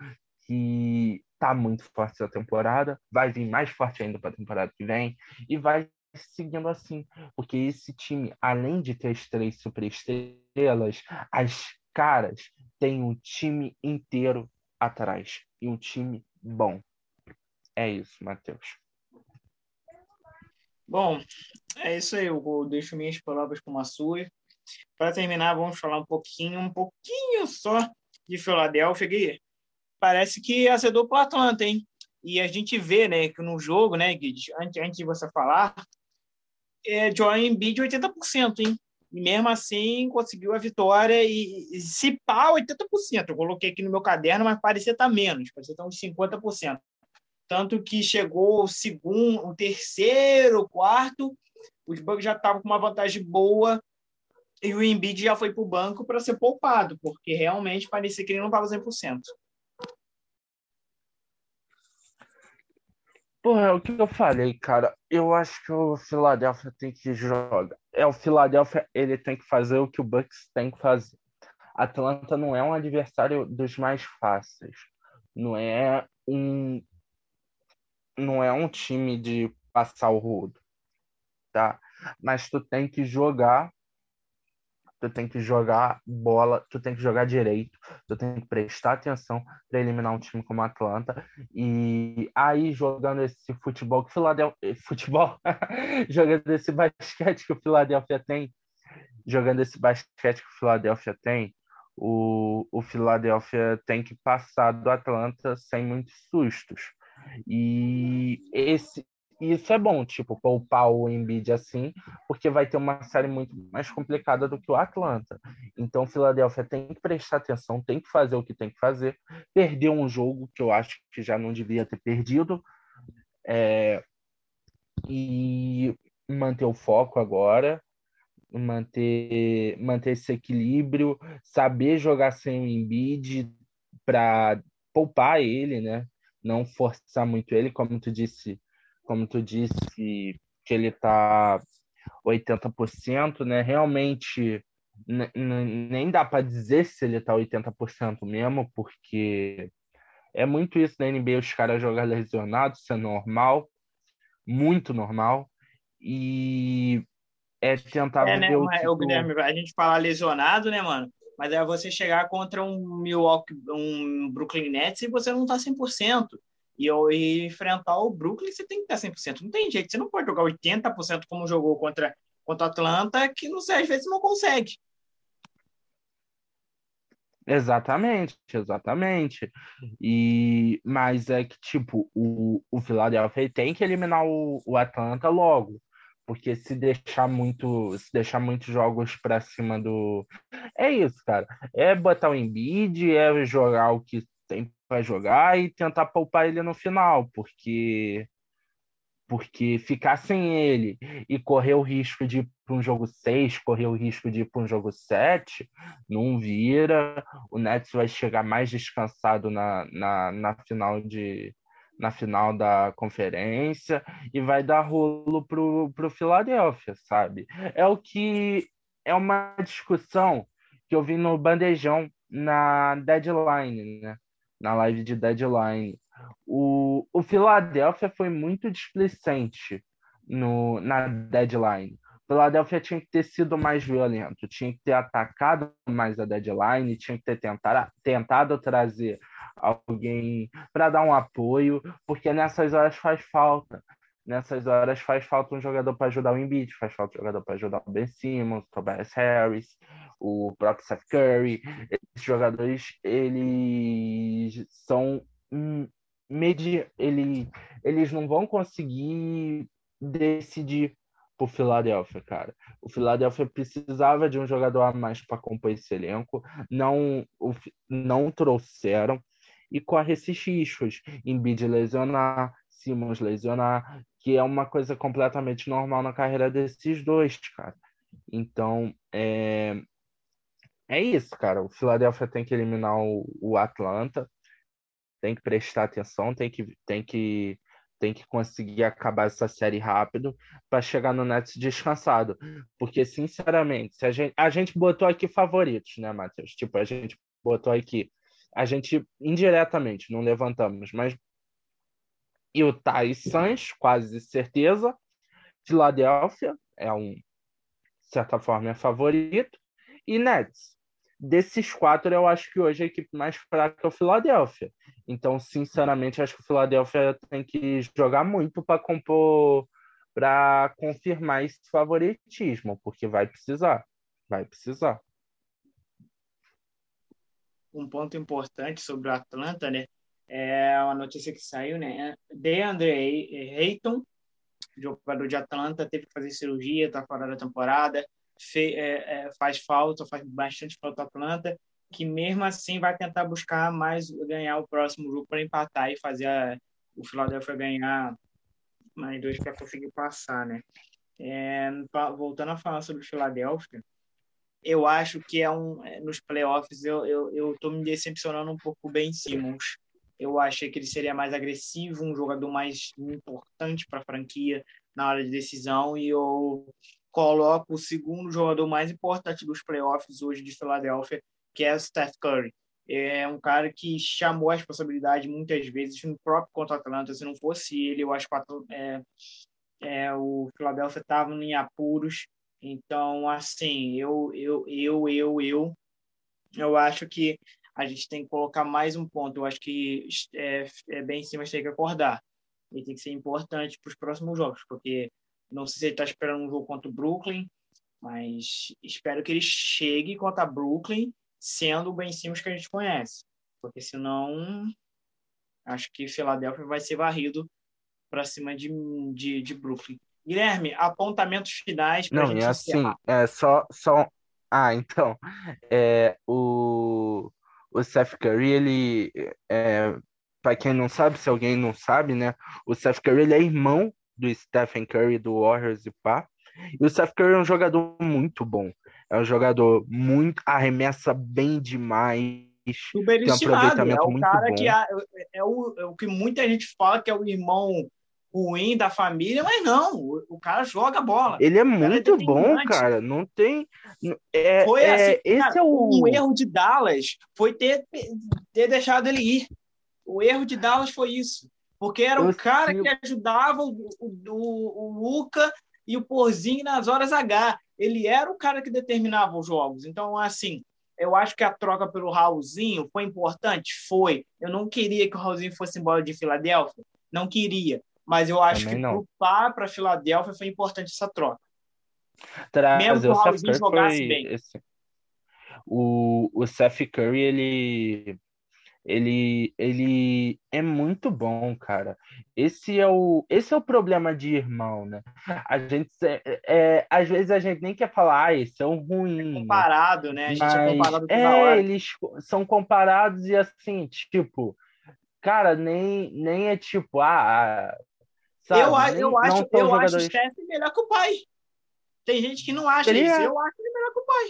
que tá muito forte essa temporada, vai vir mais forte ainda para a temporada que vem e vai seguindo assim, porque esse time, além de ter as três superestrelas, as caras têm um time inteiro atrás e um time bom. É isso, Matheus. Bom, é isso aí. Eu deixo minhas palavras com a sua. Para terminar, vamos falar um pouquinho, um pouquinho só de Philadelphia. Gui. Parece que acedou para o Atlanta, hein? E a gente vê, né, que no jogo, né, Gui, antes, antes de você falar, é Joel Embiid 80%, hein? E mesmo assim conseguiu a vitória e, e se pá, 80%. Eu coloquei aqui no meu caderno, mas parecia estar tá menos, parecia estar tá uns 50%. Tanto que chegou o segundo, o terceiro, o quarto, os Bucks já estavam com uma vantagem boa e o Embiid já foi para o banco para ser poupado, porque realmente parecia que ele não estava 100%. Porra, é o que eu falei, cara. Eu acho que o Philadelphia tem que jogar. É, o Philadelphia, ele tem que fazer o que o Bucks tem que fazer. Atlanta não é um adversário dos mais fáceis. Não é um não é um time de passar o rodo, tá? Mas tu tem que jogar tu tem que jogar bola, tu tem que jogar direito, tu tem que prestar atenção para eliminar um time como a Atlanta. E aí, jogando esse futebol que o Philadelphia. Eh, futebol? jogando esse basquete que o Philadelphia tem, jogando esse basquete que o Philadelphia tem, o, o Philadelphia tem que passar do Atlanta sem muitos sustos. E esse, isso é bom, tipo, poupar o Embiid assim, porque vai ter uma série muito mais complicada do que o Atlanta. Então, o Philadelphia tem que prestar atenção, tem que fazer o que tem que fazer. Perdeu um jogo que eu acho que já não devia ter perdido. É... E manter o foco agora, manter, manter esse equilíbrio, saber jogar sem o Embiid para poupar ele, né? Não forçar muito ele, como tu disse como tu disse, que ele está 80%, né? Realmente nem dá para dizer se ele está 80% mesmo, porque é muito isso na NBA, os caras jogar lesionados, isso é normal, muito normal. E é tentar é, né, o, tipo... o Guilherme, a gente fala lesionado, né, mano? Mas é você chegar contra um Milwaukee, um Brooklyn Nets e você não tá 100%. E, enfrentar o Brooklyn, você tem que estar 100%. Não tem jeito, você não pode jogar 80% como jogou contra, contra o Atlanta, que não sei, às vezes não consegue. Exatamente, exatamente. E mas é que tipo o, o Philadelphia tem que eliminar o, o Atlanta logo, porque se deixar muito, se deixar muitos jogos para cima do é isso, cara. É botar o Embiid, é jogar o que tem para jogar e tentar poupar ele no final, porque porque ficar sem ele e correr o risco de ir para um jogo 6, correr o risco de ir para um jogo 7, não vira. O Nets vai chegar mais descansado na, na, na final de na final da conferência e vai dar rolo pro, pro Philadelphia, sabe? É o que é uma discussão que eu vi no bandejão na deadline, né? Na live de deadline. O, o Philadelphia foi muito displicente no, na deadline. O Philadelphia tinha que ter sido mais violento, tinha que ter atacado mais a deadline, tinha que ter tentado, tentado trazer alguém para dar um apoio, porque nessas horas faz falta. Nessas horas faz falta um jogador para ajudar o Embiid, faz falta um jogador para ajudar o Ben Simmons, o Tobias Harris, o próprio Seth Curry. Esses jogadores, eles são medi ele, eles não vão conseguir decidir por Philadelphia, cara. O Philadelphia precisava de um jogador a mais para compor esse elenco, não, o, não trouxeram e corre esses riscos. Embiid lesionar, Simmons lesionar, que é uma coisa completamente normal na carreira desses dois, cara. Então, é, é isso, cara. O Philadelphia tem que eliminar o, o Atlanta, tem que prestar atenção, tem que, tem que, tem que conseguir acabar essa série rápido para chegar no Nets descansado. Porque, sinceramente, se a gente, a gente botou aqui favoritos, né, Matheus? Tipo, a gente botou aqui. A gente indiretamente não levantamos, mas Utah e Suns, quase certeza. Filadélfia é um, de certa forma, é favorito. E Nets. Desses quatro, eu acho que hoje a equipe mais fraca é o Filadélfia. Então, sinceramente, acho que o Filadélfia tem que jogar muito para compor, para confirmar esse favoritismo, porque vai precisar. Vai precisar. Um ponto importante sobre o Atlanta, né? É uma notícia que saiu, né? DeAndre Ayton, jogador de Atlanta, teve que fazer cirurgia, tá fora da temporada, fe, é, é, faz falta, faz bastante falta Atlanta, que mesmo assim vai tentar buscar mais ganhar o próximo jogo para empatar e fazer a, o Philadelphia ganhar mais dois para conseguir passar, né? É, voltando a falar sobre o Philadelphia, eu acho que é um é, nos playoffs eu eu, eu tô me decepcionando um pouco bem Simmons eu achei que ele seria mais agressivo, um jogador mais importante para a franquia na hora de decisão. E eu coloco o segundo jogador mais importante dos playoffs hoje de Filadélfia, que é o Steph Curry. É um cara que chamou a responsabilidade muitas vezes no próprio contra o Atlanta. Se não fosse ele, eu acho que é, é, o Philadelphia estava em apuros. Então, assim, eu, eu, eu, eu, eu, eu acho que a gente tem que colocar mais um ponto. Eu acho que é, é bem em cima tem que acordar. E tem que ser importante para os próximos jogos, porque não sei se ele está esperando um jogo contra o Brooklyn, mas espero que ele chegue contra o Brooklyn sendo o Ben Simmons que a gente conhece. Porque senão, acho que Filadélfia vai ser varrido para cima de, de, de, Brooklyn. Guilherme, apontamentos finais para a gente é assim, é só, só... Ah, então, é, o o Seth Curry, ele, é, para quem não sabe, se alguém não sabe, né, o Seth Curry ele é irmão do Stephen Curry do Warriors e pá. E o Seth Curry é um jogador muito bom. É um jogador muito arremessa bem demais. Tem um aproveitamento é o muito cara bom. que é, é, o, é o que muita gente fala que é o irmão ruim da família, mas não, o, o cara joga bola. Ele é, é muito é bom, cara. Não tem. É, foi é, assim, esse cara, é o um erro de Dallas foi ter, ter deixado ele ir. O erro de Dallas foi isso. Porque era o cara que ajudava o, o, o, Luca e o Porzinho nas horas H. Ele era o cara que determinava os jogos. Então, assim, eu acho que a troca pelo Raulzinho foi importante? Foi. Eu não queria que o Raulzinho fosse embora de Filadélfia. Não queria mas eu acho Também que para para Filadélfia foi importante essa troca. Mesmo que o Raulzinho jogasse foi... bem. Esse... O, o Seth Curry, ele, ele, ele é muito bom, cara. Esse é o, esse é o problema de irmão, né? A gente, é, é às vezes a gente nem quer falar, ah, é um ruim. É né? comparado, né? A gente é é comparado é, eles são comparados e assim, tipo, cara, nem, nem é tipo, ah, Sabe? Eu, eu, eu acho, eu acho o Steph melhor que o pai. Tem gente que não acha ele isso. É... Eu acho ele melhor que o pai.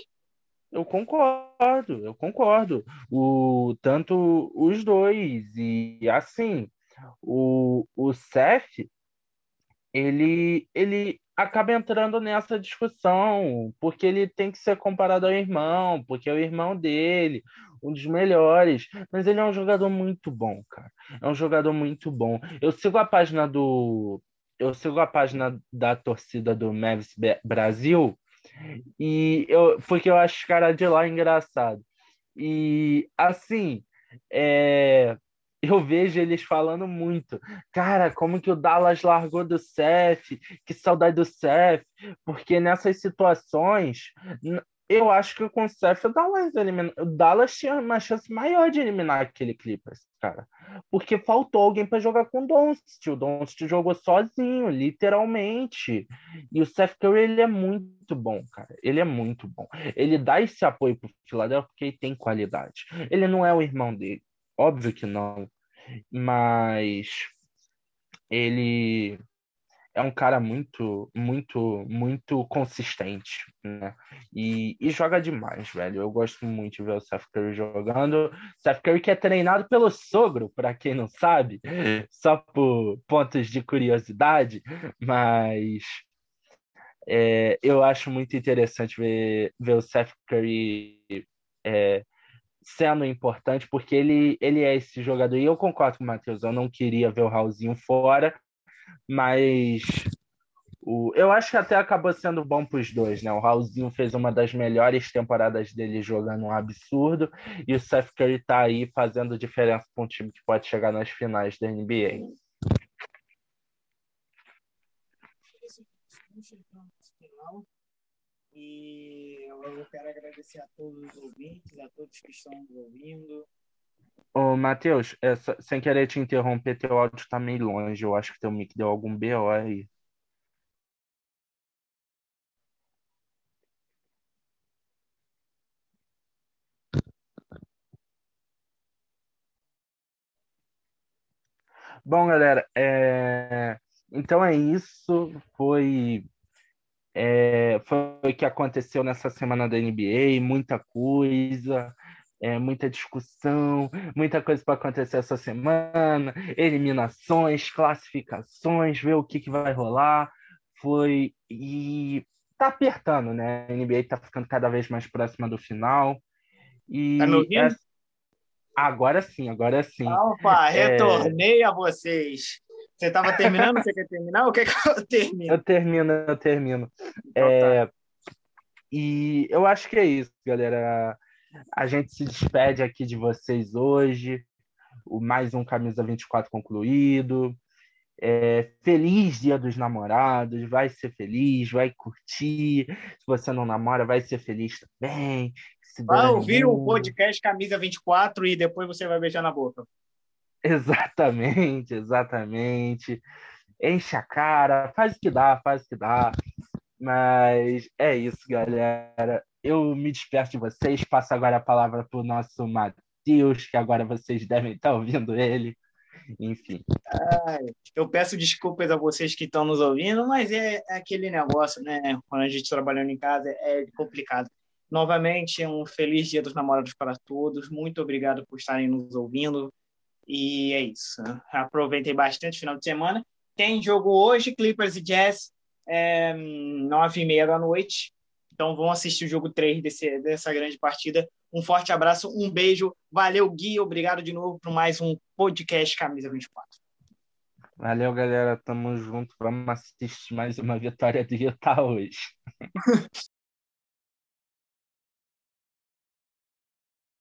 Eu concordo, eu concordo. O, tanto os dois. E assim, o, o Seth, ele, ele acaba entrando nessa discussão, porque ele tem que ser comparado ao irmão, porque é o irmão dele, um dos melhores. Mas ele é um jogador muito bom, cara. É um jogador muito bom. Eu sigo a página do. Eu sigo a página da torcida do Mavis Brasil, e eu, porque eu acho os caras de lá engraçado. E assim, é, eu vejo eles falando muito. Cara, como que o Dallas largou do Seth? Que saudade do Seth. Porque nessas situações, eu acho que com o Seth o Dallas, elimina... o Dallas tinha uma chance maior de eliminar aquele Clippers, cara. Porque faltou alguém para jogar com o Doncic. O Doncic jogou sozinho, literalmente. E o Seth Curry, ele é muito bom, cara. Ele é muito bom. Ele dá esse apoio pro Philadelphia porque ele tem qualidade. Ele não é o irmão dele. Óbvio que não. Mas ele é um cara muito, muito, muito consistente, né? E, e, joga demais, velho. Eu gosto muito de ver o Seth Curry jogando. Seth Curry que é treinado pelo sogro, para quem não sabe, só por pontos de curiosidade, mas é, eu acho muito interessante ver, ver o Seth Curry é, sendo importante, porque ele, ele é esse jogador. E eu concordo com o Matheus, eu não queria ver o Raulzinho fora, mas o, eu acho que até acabou sendo bom para os dois, né? O Raulzinho fez uma das melhores temporadas dele jogando um absurdo, e o Seth Curry está aí fazendo diferença para um time que pode chegar nas finais da NBA. E eu quero agradecer a todos os ouvintes, a todos que estão nos ouvindo. Ô, Matheus, é, sem querer te interromper, teu áudio está meio longe. Eu acho que teu mic deu algum BO aí. Bom, galera, é... então é isso. Foi é, foi o que aconteceu nessa semana da NBA, muita coisa, é, muita discussão, muita coisa para acontecer essa semana, eliminações, classificações, ver o que, que vai rolar. Foi e tá apertando, né? A NBA tá ficando cada vez mais próxima do final. E tá me ouvindo? É... Agora sim, agora sim. Opa, é, retornei é... a vocês. Você estava terminando? Você quer terminar? O que, é que eu termino? Eu termino, eu termino. Então, é... tá. E eu acho que é isso, galera. A gente se despede aqui de vocês hoje. O mais um Camisa 24 concluído. É, feliz Dia dos Namorados, vai ser feliz, vai curtir. Se você não namora, vai ser feliz também. vai ouvir o podcast Camisa 24 e depois você vai beijar na boca. Exatamente, exatamente. Enche a cara, faz o que dá, faz o que dá. Mas é isso, galera. Eu me despeço de vocês, passo agora a palavra para o nosso Matheus, que agora vocês devem estar ouvindo ele. Enfim. Eu peço desculpas a vocês que estão nos ouvindo, mas é, é aquele negócio, né? Quando a gente trabalhando em casa é complicado. Novamente, um feliz Dia dos Namorados para todos. Muito obrigado por estarem nos ouvindo. E é isso. Aproveitem bastante o final de semana. Tem jogo hoje, Clippers e Jazz, é, nove e meia da noite. Então vão assistir o jogo 3 desse, dessa grande partida. Um forte abraço, um beijo. Valeu, Gui. Obrigado de novo por mais um podcast Camisa 24. Valeu, galera. Tamo junto. Vamos assistir mais uma vitória do Utah hoje.